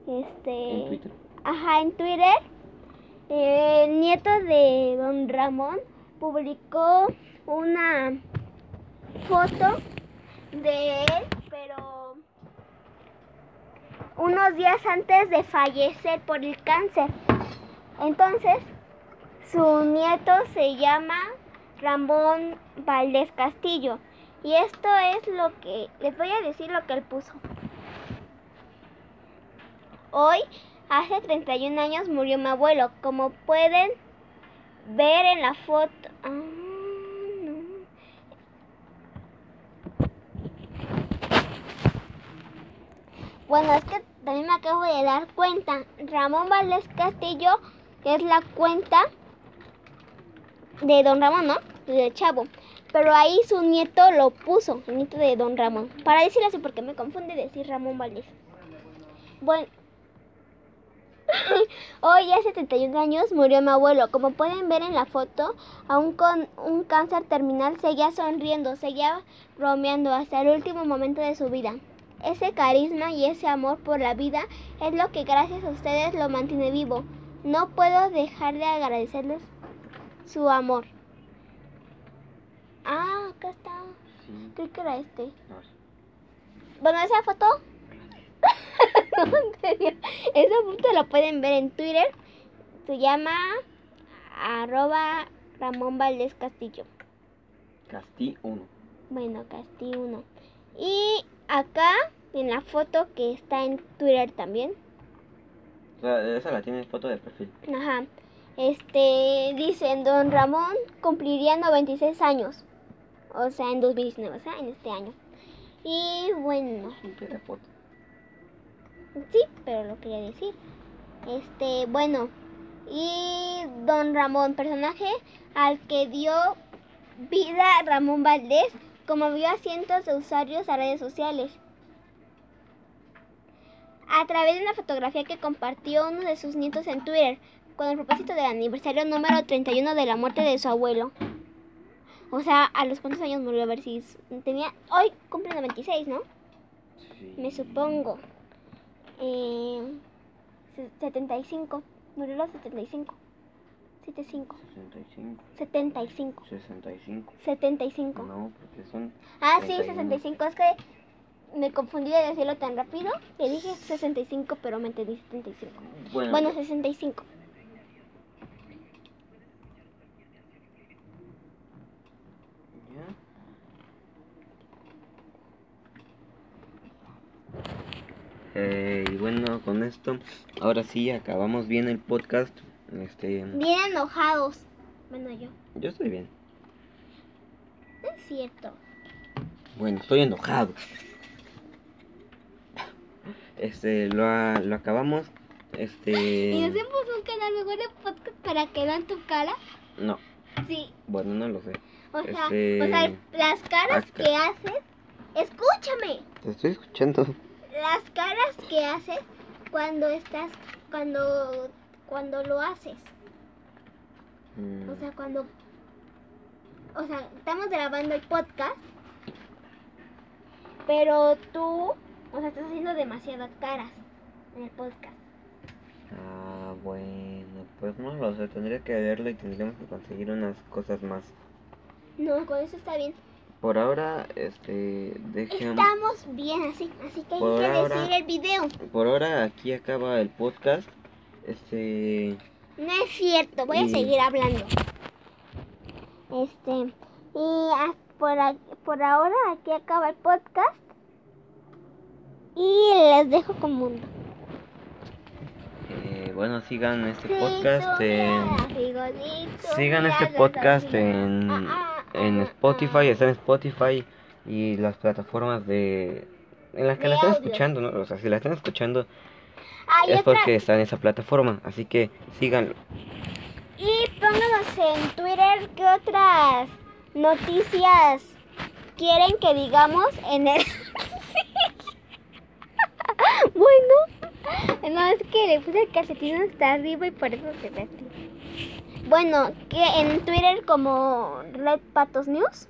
Este. En Twitter. Ajá, en Twitter. eh, el nieto de don Ramón publicó una foto de él, pero unos días antes de fallecer por el cáncer. Entonces, su nieto se llama Ramón Valdés Castillo. Y esto es lo que les voy a decir lo que él puso. Hoy, hace 31 años, murió mi abuelo. Como pueden ver en la foto. Ah, no. Bueno, es que también me acabo de dar cuenta. Ramón Valdés Castillo es la cuenta de Don Ramón, ¿no? De Chavo. Pero ahí su nieto lo puso, el nieto de Don Ramón. Para decirlo así, porque me confunde decir Ramón Valdés. Bueno, hoy hace 71 años murió mi abuelo. Como pueden ver en la foto, aún con un cáncer terminal, seguía sonriendo, seguía bromeando hasta el último momento de su vida. Ese carisma y ese amor por la vida es lo que gracias a ustedes lo mantiene vivo. No puedo dejar de agradecerles su amor. Ah, acá está. Sí. Creo que era este. No, Bueno, esa foto. no, en serio. Esa foto la pueden ver en Twitter. Se llama arroba Ramón Valdés Castillo. Castí 1. Bueno, Castillo 1. Y acá en la foto que está en Twitter también. O sea, esa la tiene foto de perfil. Ajá. Este, dicen, don Ramón cumpliría 96 años. O sea, en 2019, o sea, en este año. Y bueno, sí, pero lo quería decir. Este, bueno. Y don Ramón, personaje al que dio vida Ramón Valdés, como vio a cientos de usuarios a redes sociales. a través de una fotografía que compartió uno de sus nietos en Twitter con el propósito del aniversario número 31 de la muerte de su abuelo. O sea, ¿a los cuántos años murió? A ver si tenía... Hoy cumple 96, ¿no? Sí. Me supongo. Eh, se- 75. Murió a los 75. 75. 65, 75. 65. 75. No, porque son. Ah, sí, 31. 65. Es que me confundí de decirlo tan rápido que dije 65, pero me entendí 75. Bueno, Bueno, 65. ya. Eh, y bueno, con esto, ahora sí acabamos bien el podcast. Este, Bien enojados. Bueno, yo. yo estoy bien. Es cierto. Bueno, estoy enojado. Este, lo, a- lo acabamos. ¿Y Este, hacemos un canal mejor de podcast para que vean tu cara? no, Sí. bueno, no lo sé. O sea, Este- o sea, las caras Acá. que haces. Escúchame. Te estoy escuchando. Las caras que haces cuando estás. Cuando. Cuando lo haces. Mm, O sea, cuando. O sea, estamos grabando el podcast. Pero tú. O sea, estás haciendo demasiadas caras en el podcast. Ah, bueno, pues no lo sé, tendría que verlo y tendríamos que conseguir unas cosas más. No, con eso está bien. Por ahora, este, dejemos. Estamos bien así. Así que hay Por que ahora- decir el video. Por ahora aquí acaba el podcast. Este, No es cierto, voy a seguir hablando. Este, y a- por, a- por ahora aquí acaba el podcast. Y les dejo con mundo. eh, bueno, sigan este podcast en, sigan este podcast en, Ah, en Spotify, está en Spotify y las plataformas de en las que De la están audio. escuchando, ¿no? O sea, si la están escuchando Hay es otra, porque está en esa plataforma, así que síganlo. y pónganos en Twitter qué otras noticias quieren que digamos en el... bueno, no, es que le puse el calcetín hasta arriba y por eso se ve así. Bueno, que en Twitter como Red Patos News.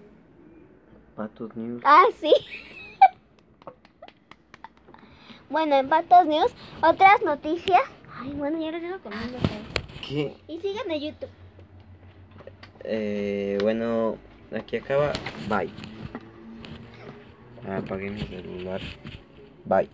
Patos News. Ah, sí. bueno, en Patos News, otras noticias. Ay, bueno, ya les digo con mundo. ¿Qué? Y síganme en YouTube. Eh, bueno, aquí acaba. Bye. Apagué mi celular. Bye.